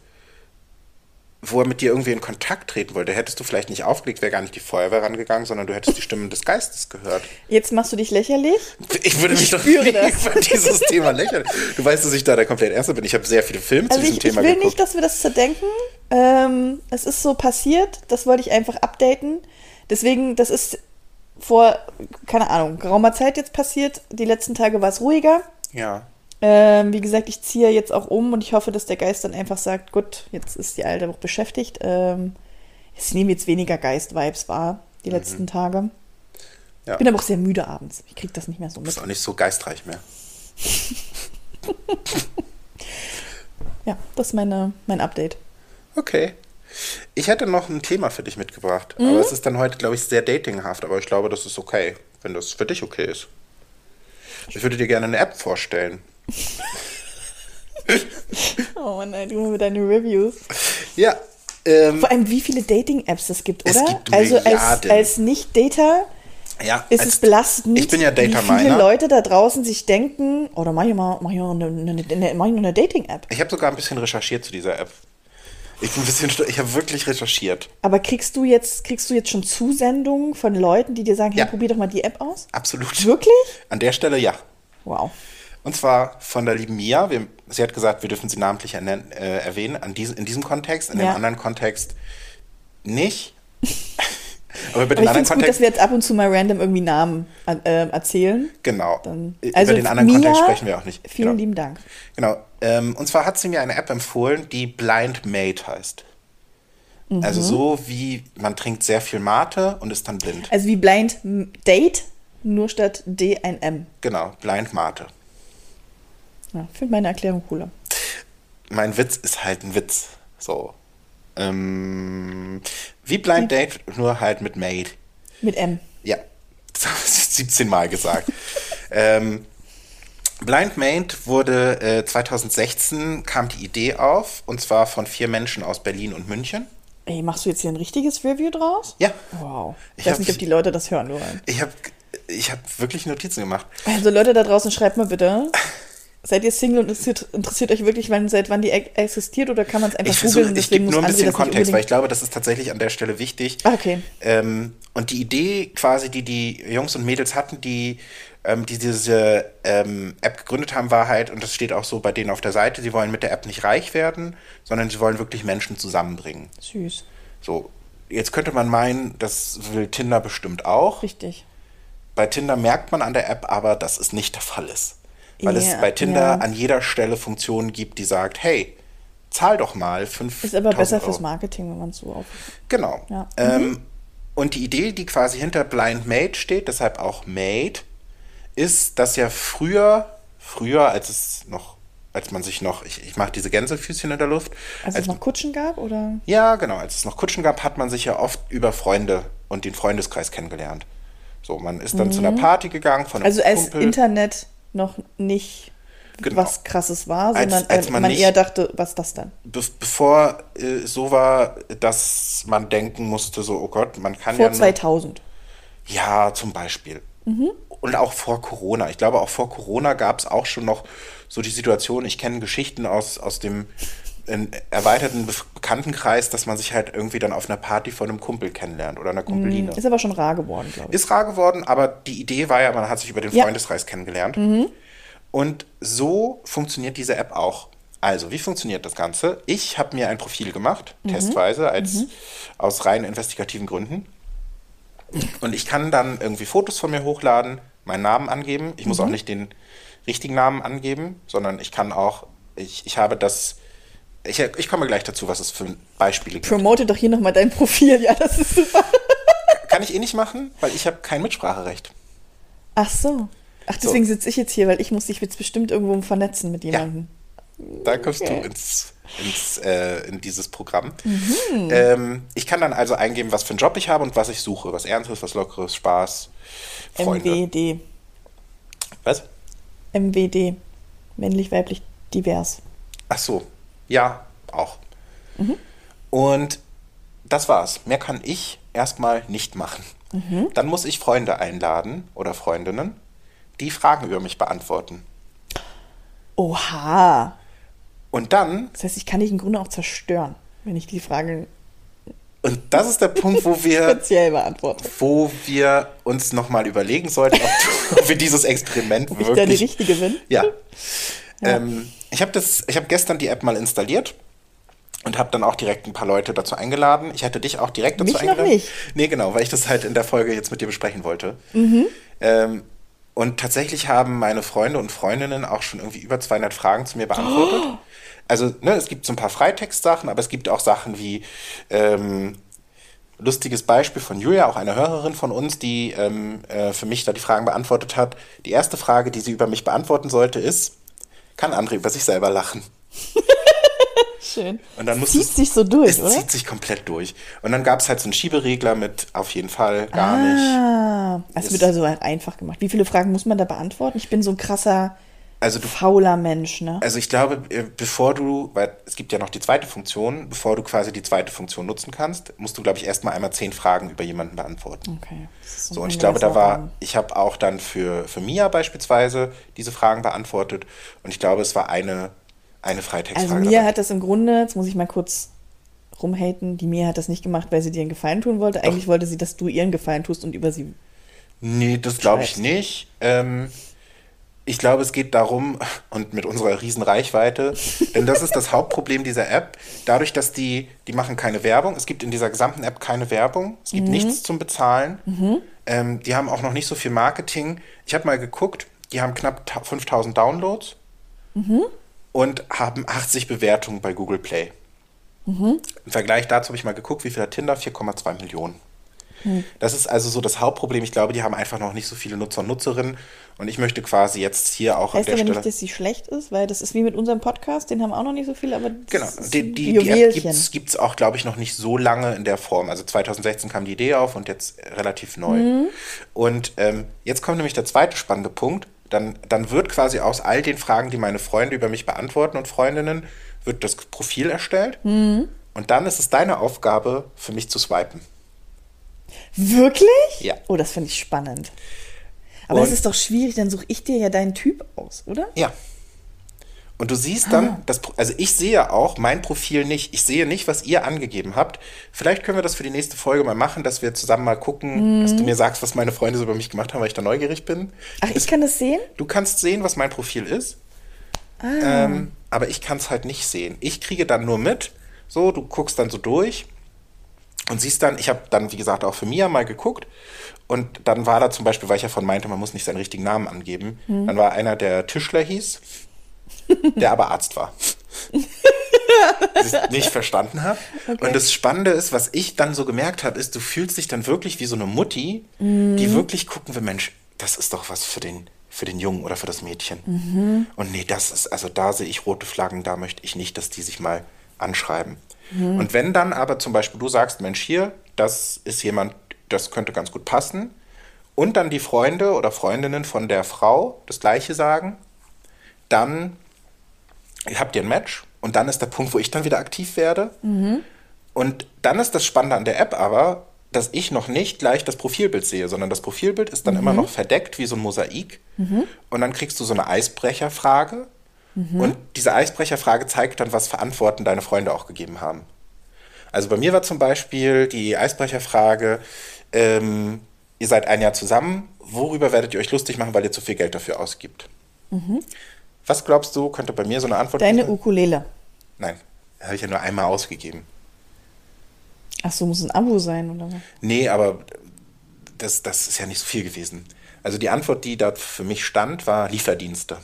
wo er mit dir irgendwie in Kontakt treten wollte, hättest du vielleicht nicht aufgelegt, wäre gar nicht die Feuerwehr rangegangen, sondern du hättest die Stimmen des Geistes gehört. Jetzt machst du dich lächerlich. Ich würde mich Ich doch nie über dieses Thema lächeln. Du weißt, dass ich da der komplett Erste bin. Ich habe sehr viele Filme Also zu diesem ich, ich Thema will geguckt. nicht, dass wir das zerdenken. Ähm, es ist so passiert, das wollte ich einfach updaten. Deswegen, das ist vor, keine Ahnung, geraumer Zeit jetzt passiert. Die letzten Tage war es ruhiger. ja. Ähm, wie gesagt, ich ziehe jetzt auch um und ich hoffe, dass der Geist dann einfach sagt, gut, jetzt ist die Alte auch beschäftigt. Ähm, ich nehme jetzt weniger Geist-Vibes wahr, die letzten Tage. Mhm. Ja. Ich bin aber auch sehr müde abends. Ich kriege das nicht mehr so mit. Ist auch nicht so geistreich mehr. Ja, das ist meine, mein Update. Okay. Ich hätte noch ein Thema für dich mitgebracht. Mhm. Aber es ist dann heute, glaube ich, sehr datinghaft. Aber ich glaube, das ist okay, wenn das für dich okay ist. Ich würde dir gerne eine App vorstellen. Oh Mann, ey, du mit deine Reviews. Ja. Ähm, Vor allem, wie viele Dating-Apps es gibt, oder? Es gibt also als, als Nicht-Dater ja, ist es belastend, Ich bin ja wie viele. Leute da draußen sich denken, oh, da mach ich mal, mach ich mal eine, eine, eine, mach ich noch eine Dating-App. Ich habe sogar ein bisschen recherchiert zu dieser App. Ich bin ein bisschen, ich habe wirklich recherchiert. Aber kriegst du jetzt, kriegst du jetzt schon Zusendungen von Leuten, die dir sagen, hey, Ja. probier doch mal die App aus? Absolut. Wirklich? An der Stelle ja. Wow. Und zwar von der lieben Mia. Wir, sie hat gesagt, wir dürfen sie namentlich äh, erwähnen. An dies, in diesem Kontext, in Ja. dem anderen Kontext nicht. Aber über Aber den ich finde gut, dass wir jetzt ab und zu mal random irgendwie Namen äh, erzählen. Genau. Dann, Äh, also über den anderen Mia, Kontext sprechen wir auch nicht. Vielen genau. lieben Dank. Genau. Ähm, und zwar hat sie mir eine App empfohlen, die Blind Mate heißt. Mhm. Also so wie man trinkt sehr viel Mate und ist dann blind. Also wie Blind Date, nur statt D ein M. Genau, Blind Mate. Ja, finde meine Erklärung cooler. Mein Witz ist halt ein Witz. So. Ähm, wie Blind Date, nur halt mit Mate. Mit M. Ja, das habe ich 17 Mal gesagt. ähm, Blind Mate wurde äh, 2016 kam die Idee auf und zwar von vier Menschen aus Berlin und München. Ey, machst du jetzt hier ein richtiges Review draus? Ja, Wow. Ich, Ich weiß hab- nicht, ob die Leute das hören wollen. ich habe ich hab wirklich Notizen gemacht. Also Leute da draußen, schreibt mal bitte. Seid ihr Single und interessiert, interessiert euch wirklich, wann, seit wann die e- existiert oder kann man es einfach Ich, versuch, googeln? ich gebe nur ein bisschen Kontext, weil ich glaube, das ist tatsächlich an der Stelle wichtig. Ah, okay. Ähm, und die Idee quasi, die die Jungs und Mädels hatten, die, ähm, die diese ähm, App gegründet haben, war halt, und das steht auch so bei denen auf der Seite, sie wollen mit der App nicht reich werden, sondern sie wollen wirklich Menschen zusammenbringen. Süß. So, jetzt könnte man meinen, das will Tinder bestimmt auch. Richtig. Bei Tinder merkt man an der App aber, dass es nicht der Fall ist. Weil es Ja, bei Tinder ja. an jeder Stelle Funktionen gibt, die sagt, hey, zahl doch mal 5 Ist aber besser fürs Marketing, wenn man es so auf. Genau. Ja. Ähm, und die Idee, die quasi hinter Blind Mate steht, deshalb auch Mate, ist, dass ja früher, früher, als es noch, als man sich noch, ich, ich mache diese Gänsefüßchen in der Luft, Als als, es noch Kutschen gab, oder? ja, genau, als es noch Kutschen gab, hat man sich ja oft über Freunde und den Freundeskreis kennengelernt. So, man ist dann zu einer Party gegangen von einem Also als Kumpel. Internet noch nicht Genau. was krasses war, Als- sondern als äh, man man, eher dachte, was ist das denn? Be bevor äh, so war, dass man denken musste, so, oh Gott, man kann Vor ja nur, 2000. Ja, zum Beispiel. Und auch vor Corona. Ich glaube, auch vor Corona gab es auch schon noch so die Situation, ich kenne Geschichten aus, aus dem äh, erweiterten Be Bekanntenkreis, dass man sich halt irgendwie dann auf einer Party von einem Kumpel kennenlernt oder einer Kumpeline. Ist aber schon rar geworden, glaube ich. Ist rar geworden, aber die Idee war ja, man hat sich über den Ja. Freundeskreis kennengelernt. Und so funktioniert diese App auch. Also, wie funktioniert das Ganze? Ich habe mir ein Profil gemacht, testweise, als aus rein investigativen Gründen. Und ich kann dann irgendwie Fotos von mir hochladen, meinen Namen angeben. Ich muss auch nicht den richtigen Namen angeben, sondern ich kann auch, ich, ich habe das, ich, ich komme gleich dazu, was es für Beispiele gibt. Promote doch hier nochmal dein Profil, ja, das ist super. Kann ich eh nicht machen, weil ich habe kein Mitspracherecht. Ach so. Ach, deswegen sitze ich jetzt hier, weil ich muss dich jetzt bestimmt irgendwo vernetzen mit jemandem. Da kommst Okay. du ins, ins, äh, in dieses Programm. Ähm, ich kann dann also eingeben, was für einen Job ich habe und was ich suche. Was Ernstes, was Lockeres, Spaß, Freunde. MWD. Was? MWD. Männlich, weiblich, divers. Ach so. Ja, auch. Und das war's. Mehr kann ich erstmal nicht machen. Dann muss ich Freunde einladen oder Freundinnen, die Fragen über mich beantworten. Oha. Und dann, Das heißt, ich kann dich im Grunde auch zerstören. wenn ich die Fragen Und das ist der Punkt, wo wir, speziell beantworte. wo wir uns nochmal überlegen sollten, ob, du, ob wir dieses Experiment Ob ich da die wirklich. richtige bin? Ja. Ähm, ich habe das, ich habe gestern die App mal installiert und habe dann auch direkt ein paar Leute dazu eingeladen. Ich hätte dich auch direkt dazu Mich noch eingeladen. nicht. Nee, genau, weil ich das halt in der Folge jetzt mit dir besprechen wollte. Mhm. Ähm, und tatsächlich haben meine Freunde und Freundinnen auch schon irgendwie über 200 Fragen zu mir beantwortet. Oh. Also, ne, es gibt so ein paar Freitextsachen, aber es gibt auch Sachen wie ähm, lustiges Beispiel von Julia, auch eine Hörerin von uns, die ähm, äh, für mich da die Fragen beantwortet hat. Die erste Frage, die sie über mich beantworten sollte, ist: Kann André über sich selber lachen? Schön. Und dann Es zieht du's- sich so durch, es oder? zieht sich komplett durch. Und dann gab es halt so einen Schieberegler mit auf jeden Fall gar nicht. Ah, es wird also einfach gemacht. Wie viele Fragen muss man da beantworten? Ich bin so ein krasser, Also du fauler Mensch, ne? Also ich glaube, äh, bevor du, weil es gibt ja noch die zweite Funktion, bevor du quasi die zweite Funktion nutzen kannst, musst du, glaube ich, erstmal einmal zehn Fragen über jemanden beantworten. Okay. So, und ich glaube, da war, ich habe auch dann für, für Mia beispielsweise diese Fragen beantwortet und ich glaube, es war eine, eine Freitextfrage. Also mir dabei. hat das im Grunde, jetzt muss ich mal kurz rumhaten, die Mia hat das nicht gemacht, weil sie dir einen Gefallen tun wollte. Eigentlich wollte sie, dass du ihr einen Gefallen tust und über sie. Nee, das glaube ich nicht. Ähm, ich glaube, es geht darum, und mit unserer riesen Reichweite, denn das ist das Hauptproblem dieser App, dadurch, dass die, die machen keine Werbung, es gibt in dieser gesamten App keine Werbung, es gibt nichts zum Bezahlen, ähm, die haben auch noch nicht so viel Marketing. Ich habe mal geguckt, die haben knapp ta- 5000 Downloads und haben 80 Bewertungen bei Google Play. Im Vergleich dazu habe ich mal geguckt, wie viel hat Tinder? 4,2 Millionen. Das ist also so das Hauptproblem. Ich glaube, die haben einfach noch nicht so viele Nutzer und Nutzerinnen. Und ich möchte quasi jetzt hier auch an Heißt der aber Stelle. nicht, dass sie schlecht ist, weil das ist wie mit unserem Podcast, den haben auch noch nicht so viele, aber das Genau, die, die, die App Juwelchen. gibt es auch, glaube ich, noch nicht so lange in der Form. Also 2016 kam die Idee auf und jetzt relativ neu. Mhm. Und ähm, jetzt kommt nämlich der zweite spannende Punkt. Dann, dann wird quasi aus all den Fragen, die meine Freunde über mich beantworten und Freundinnen, wird das Profil erstellt. Mhm. Und dann ist es deine Aufgabe, für mich zu swipen. Wirklich? Ja. Oh, das finde ich spannend. Aber das ist doch schwierig, dann suche ich dir ja deinen Typ aus, oder? Ja. Und du siehst Ah. dann, das, Pro- also ich sehe auch mein Profil nicht. Ich sehe nicht, was ihr angegeben habt. Vielleicht können wir das für die nächste Folge mal machen, dass wir zusammen mal gucken, dass Mhm. du mir sagst, was meine Freunde so über mich gemacht haben, weil ich da neugierig bin. Ach, ich kann das sehen? Du kannst sehen, was mein Profil ist. Ah. Ähm, aber ich kann es halt nicht sehen. Ich kriege dann nur mit, so, du guckst dann so durch und siehst dann, ich habe dann, wie gesagt, auch für Mia mal geguckt und dann war da zum Beispiel, weil ich ja von meinte, man muss nicht seinen richtigen Namen angeben, Hm. dann war einer, der Tischler hieß, der aber Arzt war. nicht verstanden habe. Und das Spannende ist, was ich dann so gemerkt habe, ist, du fühlst dich dann wirklich wie so eine Mutti, die wirklich gucken will, Mensch, das ist doch was für den, für den Jungen oder für das Mädchen. Und nee, das ist, also da sehe ich rote Flaggen, da möchte ich nicht, dass die sich mal anschreiben. Und wenn dann aber zum Beispiel du sagst, Mensch, hier, das ist jemand, das könnte ganz gut passen, und dann die Freunde oder Freundinnen von der Frau das gleiche sagen, dann habt ihr ein Match und dann ist der Punkt, wo ich dann wieder aktiv werde. Und dann ist das Spannende an der App aber, dass ich noch nicht gleich das Profilbild sehe, sondern das Profilbild ist dann immer noch verdeckt wie so ein Mosaik. Und dann kriegst du so eine Eisbrecherfrage. Und diese Eisbrecherfrage zeigt dann, was für Antworten deine Freunde auch gegeben haben. Also bei mir war zum Beispiel die Eisbrecherfrage, ähm, ihr seid ein Jahr zusammen, worüber werdet ihr euch lustig machen, weil ihr zu viel Geld dafür ausgibt? Was glaubst du, könnte bei mir so eine Antwort Deine sein? Ukulele. Nein, habe ich ja nur einmal ausgegeben. Ach so, muss ein Abo sein, oder was? Nee, aber das, das ist ja nicht so viel gewesen. Also die Antwort, die da für mich stand, war Lieferdienste.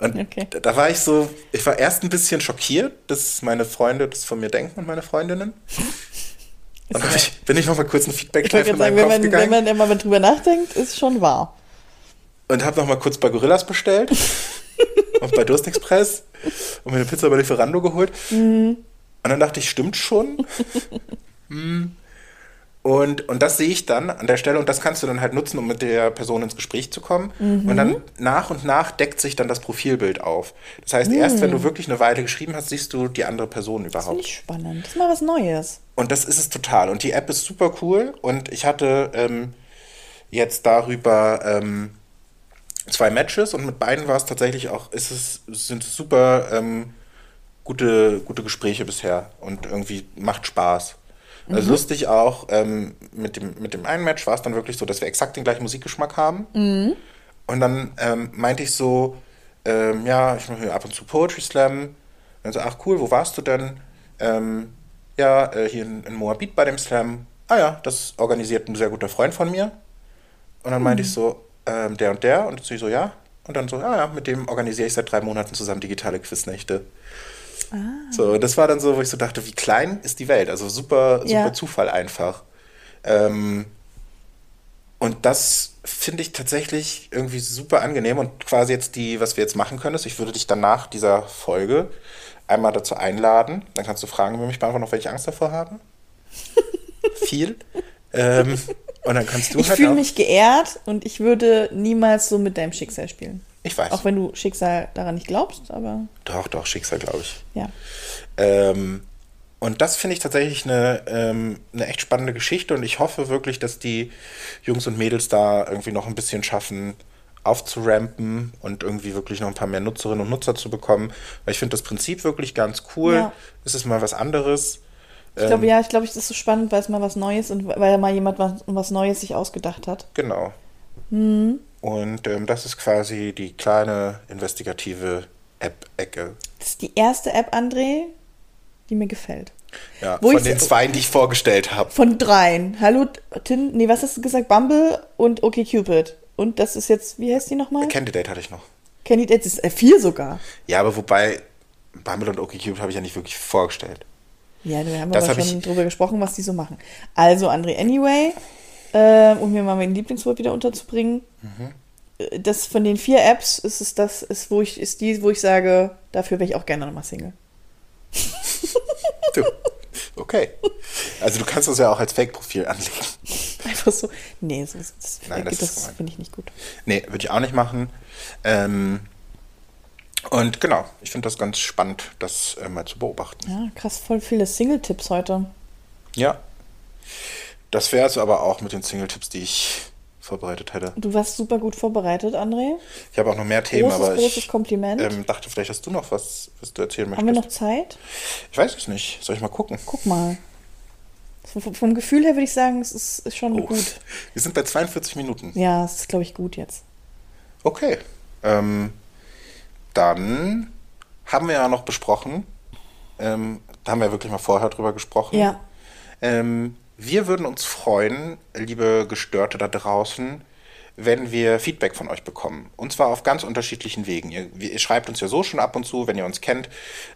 Und Okay. da, war ich so, ich war erst ein bisschen schockiert, dass meine Freunde das von mir denken und meine Freundinnen. Und hab ich, bin ich noch mal kurz ein feedback Ich gerade meinen sagen, wenn man, wenn gegangen man immer drüber nachdenkt, ist schon wahr. und habe noch mal kurz bei Gorillas bestellt und bei Durst Express und mir eine Pizza bei Lieferando geholt. Mhm. Und dann dachte ich, stimmt schon. Hm. Und, und das sehe ich dann an der Stelle und das kannst du dann halt nutzen, um mit der Person ins Gespräch zu kommen. Und Mhm. dann nach und nach deckt sich dann das Profilbild auf. Das heißt, erst Mhm. wenn du wirklich eine Weile geschrieben hast, siehst du die andere Person überhaupt. ich spannend. Das ist mal was Neues. Und das ist es total. Und die App ist super cool. Und ich hatte ähm, jetzt darüber ähm, zwei Matches und mit beiden war es tatsächlich auch, ist es, sind super ähm, gute, gute Gespräche bisher und irgendwie macht Spaß. Also lustig auch, ähm, mit, dem, mit dem einen Match war es dann wirklich so, dass wir exakt den gleichen Musikgeschmack haben. Und dann ähm, meinte ich so, ähm, ja, ich mache hier ab und zu Poetry Slam. Und dann so, ach cool, wo warst du denn? Ähm, ja, äh, hier in, in Moabit bei dem Slam. Ah ja, das organisiert ein sehr guter Freund von mir. Und dann meinte ich so, ähm, der und der. Und sie so, ja. Und dann so, ah ja, mit dem organisiere ich seit drei Monaten zusammen digitale Quiznächte. So, das war dann so, wo ich so dachte, wie klein ist die Welt? Also super, super Ja. Zufall einfach. Ähm, und das finde ich tatsächlich irgendwie super angenehm und quasi jetzt die, was wir jetzt machen können, ist, ich würde dich dann nach dieser Folge einmal dazu einladen. Dann kannst du fragen, über mich beantworten, noch welche Angst davor habe. Viel. Ähm, und dann kannst du Ich halt fühle auch, mich geehrt und ich würde niemals so mit deinem Schicksal spielen. Ich weiß. Auch wenn du Schicksal daran nicht glaubst, aber Doch, doch, Schicksal, glaube ich. ja. Ähm, und das finde ich tatsächlich eine, ähm, eine echt spannende Geschichte und ich hoffe wirklich, dass die Jungs und Mädels da irgendwie noch ein bisschen schaffen, aufzurampen und irgendwie wirklich noch ein paar mehr Nutzerinnen und Nutzer zu bekommen. Weil ich finde das Prinzip wirklich ganz cool. Ja. Es ist mal was anderes. Ich glaube, ja, ich glaube, es ist so spannend, weil es mal was Neues und weil mal jemand was, was Neues sich ausgedacht hat. Genau. Mhm. Und ähm, das ist quasi die kleine investigative App-Ecke. Das ist die erste App, André, die mir gefällt. Ja, Wo von den zwei, die ich vorgestellt habe. Von dreien. Hallo, Tin, nee, was hast du gesagt? Bumble und OkCupid. Und das ist jetzt, wie heißt die nochmal? Candidate hatte ich noch. Candidate ist äh, vier sogar. Ja, aber wobei Bumble und OkCupid habe ich ja nicht wirklich vorgestellt. Ja, wir haben Das aber hab schon drüber gesprochen, was die so machen. Also, André, anyway, äh, um mir mal mein Lieblingswort wieder unterzubringen. äh, Das von den vier Apps ist es das, ist, wo ich, ist die, wo ich sage, dafür wäre ich auch gerne nochmal Single. Du. Okay. Also du kannst das ja auch als Fake-Profil anlegen. Einfach so. Nee, so, das, Nein, das das, finde ich nicht gut. Nee, würde ich auch nicht machen. Ähm, und genau, ich finde das ganz spannend, das äh, mal zu beobachten. Ja, krass, voll viele Single-Tipps heute. Ja. Das wäre es aber auch mit den Single-Tipps, die ich vorbereitet hätte. Du warst super gut vorbereitet, André. Ich habe auch noch mehr Themen, Großes, aber großes ich Kompliment. ähm, dachte, vielleicht hast du noch was, was du erzählen möchtest. Haben wir noch Zeit? Ich weiß es nicht. Soll ich mal gucken? Guck mal. Vom, vom Gefühl her würde ich sagen, es ist, ist schon Oh. gut. Wir sind bei 42 Minuten. Ja, es ist, glaube ich, gut jetzt. Okay. Ähm, dann haben wir ja noch besprochen, ähm, da haben wir wirklich mal vorher drüber gesprochen. Ja. Ähm, wir würden uns freuen, liebe Gestörte da draußen, wenn wir Feedback von euch bekommen. Und zwar auf ganz unterschiedlichen Wegen. Ihr, ihr schreibt uns ja so schon ab und zu, wenn ihr uns kennt,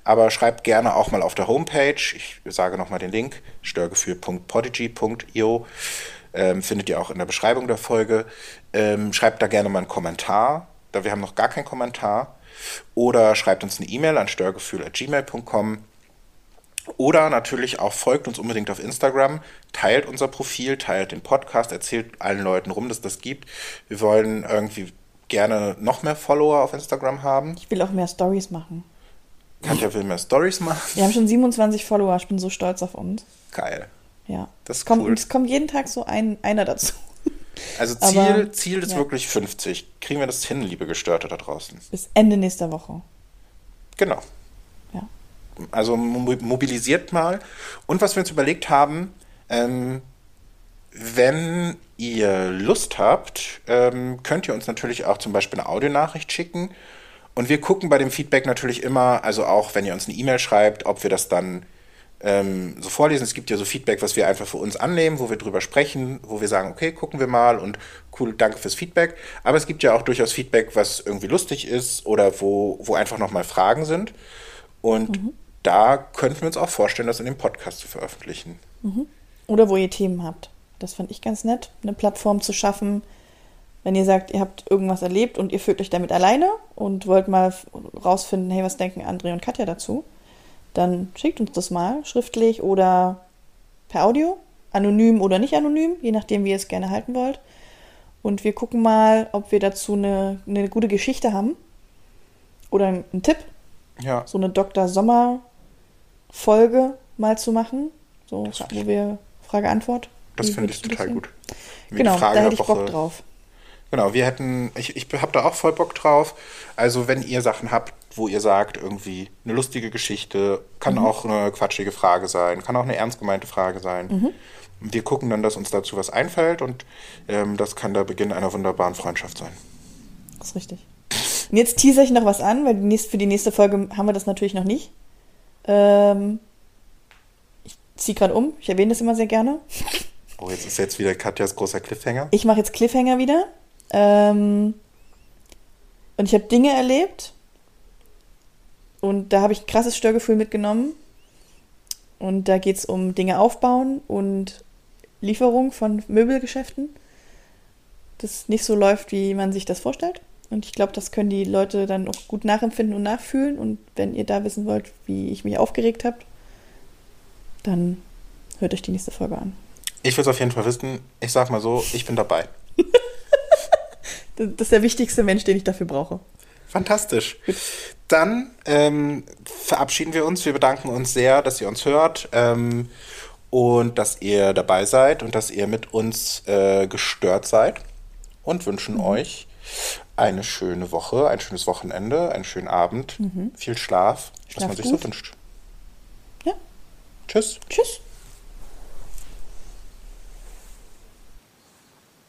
aber schreibt gerne auch mal auf der Homepage. Ich sage nochmal den Link, störgefühl.podigy.io. Ähm, findet ihr auch in der Beschreibung der Folge. Ähm, schreibt da gerne mal einen Kommentar. Da wir haben noch gar keinen Kommentar. Oder schreibt uns eine E-Mail an störgefühl.gmail.com. Oder natürlich auch folgt uns unbedingt auf Instagram, teilt unser Profil, teilt den Podcast, erzählt allen Leuten rum, dass das gibt. Wir wollen irgendwie gerne noch mehr Follower auf Instagram haben. Ich will auch mehr Stories machen. Katja will mehr Stories machen. Wir haben schon 27 Follower. Ich bin so stolz auf uns. Geil. Ja. Das ist es kommt, cool. Es kommt jeden Tag so ein, einer dazu. Also Aber, Ziel, Ziel ist ja. wirklich 50. Kriegen wir das hin, liebe Gestörte da draußen? Bis Ende nächster Woche. Genau. Also mo- mobilisiert mal. Und was wir uns überlegt haben, ähm, wenn ihr Lust habt, ähm, könnt ihr uns natürlich auch zum Beispiel eine Audionachricht schicken. Und wir gucken bei dem Feedback natürlich immer, also auch wenn ihr uns eine E-Mail schreibt, ob wir das dann ähm, so vorlesen. Es gibt ja so Feedback, was wir einfach für uns annehmen, wo wir drüber sprechen, wo wir sagen, okay, gucken wir mal und cool, danke fürs Feedback. Aber es gibt ja auch durchaus Feedback, was irgendwie lustig ist oder wo, wo einfach nochmal Fragen sind. Und da könnten wir uns auch vorstellen, das in dem Podcast zu veröffentlichen. Oder wo ihr Themen habt. Das fand ich ganz nett, eine Plattform zu schaffen. Wenn ihr sagt, ihr habt irgendwas erlebt und ihr fühlt euch damit alleine und wollt mal rausfinden, hey, was denken André und Katja dazu, dann schickt uns das mal schriftlich oder per Audio, anonym oder nicht anonym, je nachdem, wie ihr es gerne halten wollt. Und wir gucken mal, ob wir dazu eine, eine gute Geschichte haben oder einen Tipp, Ja, so eine Dr. Sommer-Folge mal zu machen. So, Das wo wir Frage-Antwort. das finde ich total gut. Wie Genau, Frage da hätte ich Woche- Bock drauf. Genau, wir hätten, ich, ich habe da auch voll Bock drauf. Also wenn ihr Sachen habt, wo ihr sagt, irgendwie eine lustige Geschichte, kann auch eine quatschige Frage sein, kann auch eine ernst gemeinte Frage sein. Wir gucken dann, dass uns dazu was einfällt und ähm, das kann der Beginn einer wunderbaren Freundschaft sein. Das ist richtig. Und jetzt teaser ich noch was an, weil die nächste, für die nächste Folge haben wir das natürlich noch nicht. Ähm, ich ziehe gerade um, ich erwähne das immer sehr gerne. Oh, jetzt ist jetzt wieder Katjas großer Cliffhanger. Ich mache jetzt Cliffhanger wieder. Ähm, und ich habe Dinge erlebt. Und da habe ich ein krasses Störgefühl mitgenommen. Und da geht es um Dinge aufbauen und Lieferung von Möbelgeschäften. Das nicht so läuft, wie man sich das vorstellt. Und ich glaube, das können die Leute dann auch gut nachempfinden und nachfühlen. Und wenn ihr da wissen wollt, wie ich mich aufgeregt habe, dann hört euch die nächste Folge an. Ich will es auf jeden Fall wissen. Ich sag mal so, ich bin dabei. Das ist der wichtigste Mensch, den ich dafür brauche. Fantastisch. Dann ähm, verabschieden wir uns. Wir bedanken uns sehr, dass ihr uns hört ähm, und dass ihr dabei seid und dass ihr mit uns äh, gestört seid und wünschen euch eine schöne Woche, ein schönes Wochenende, einen schönen Abend, viel Schlaf, was Schlaft man sich gut. so wünscht. Ja. Tschüss. Tschüss.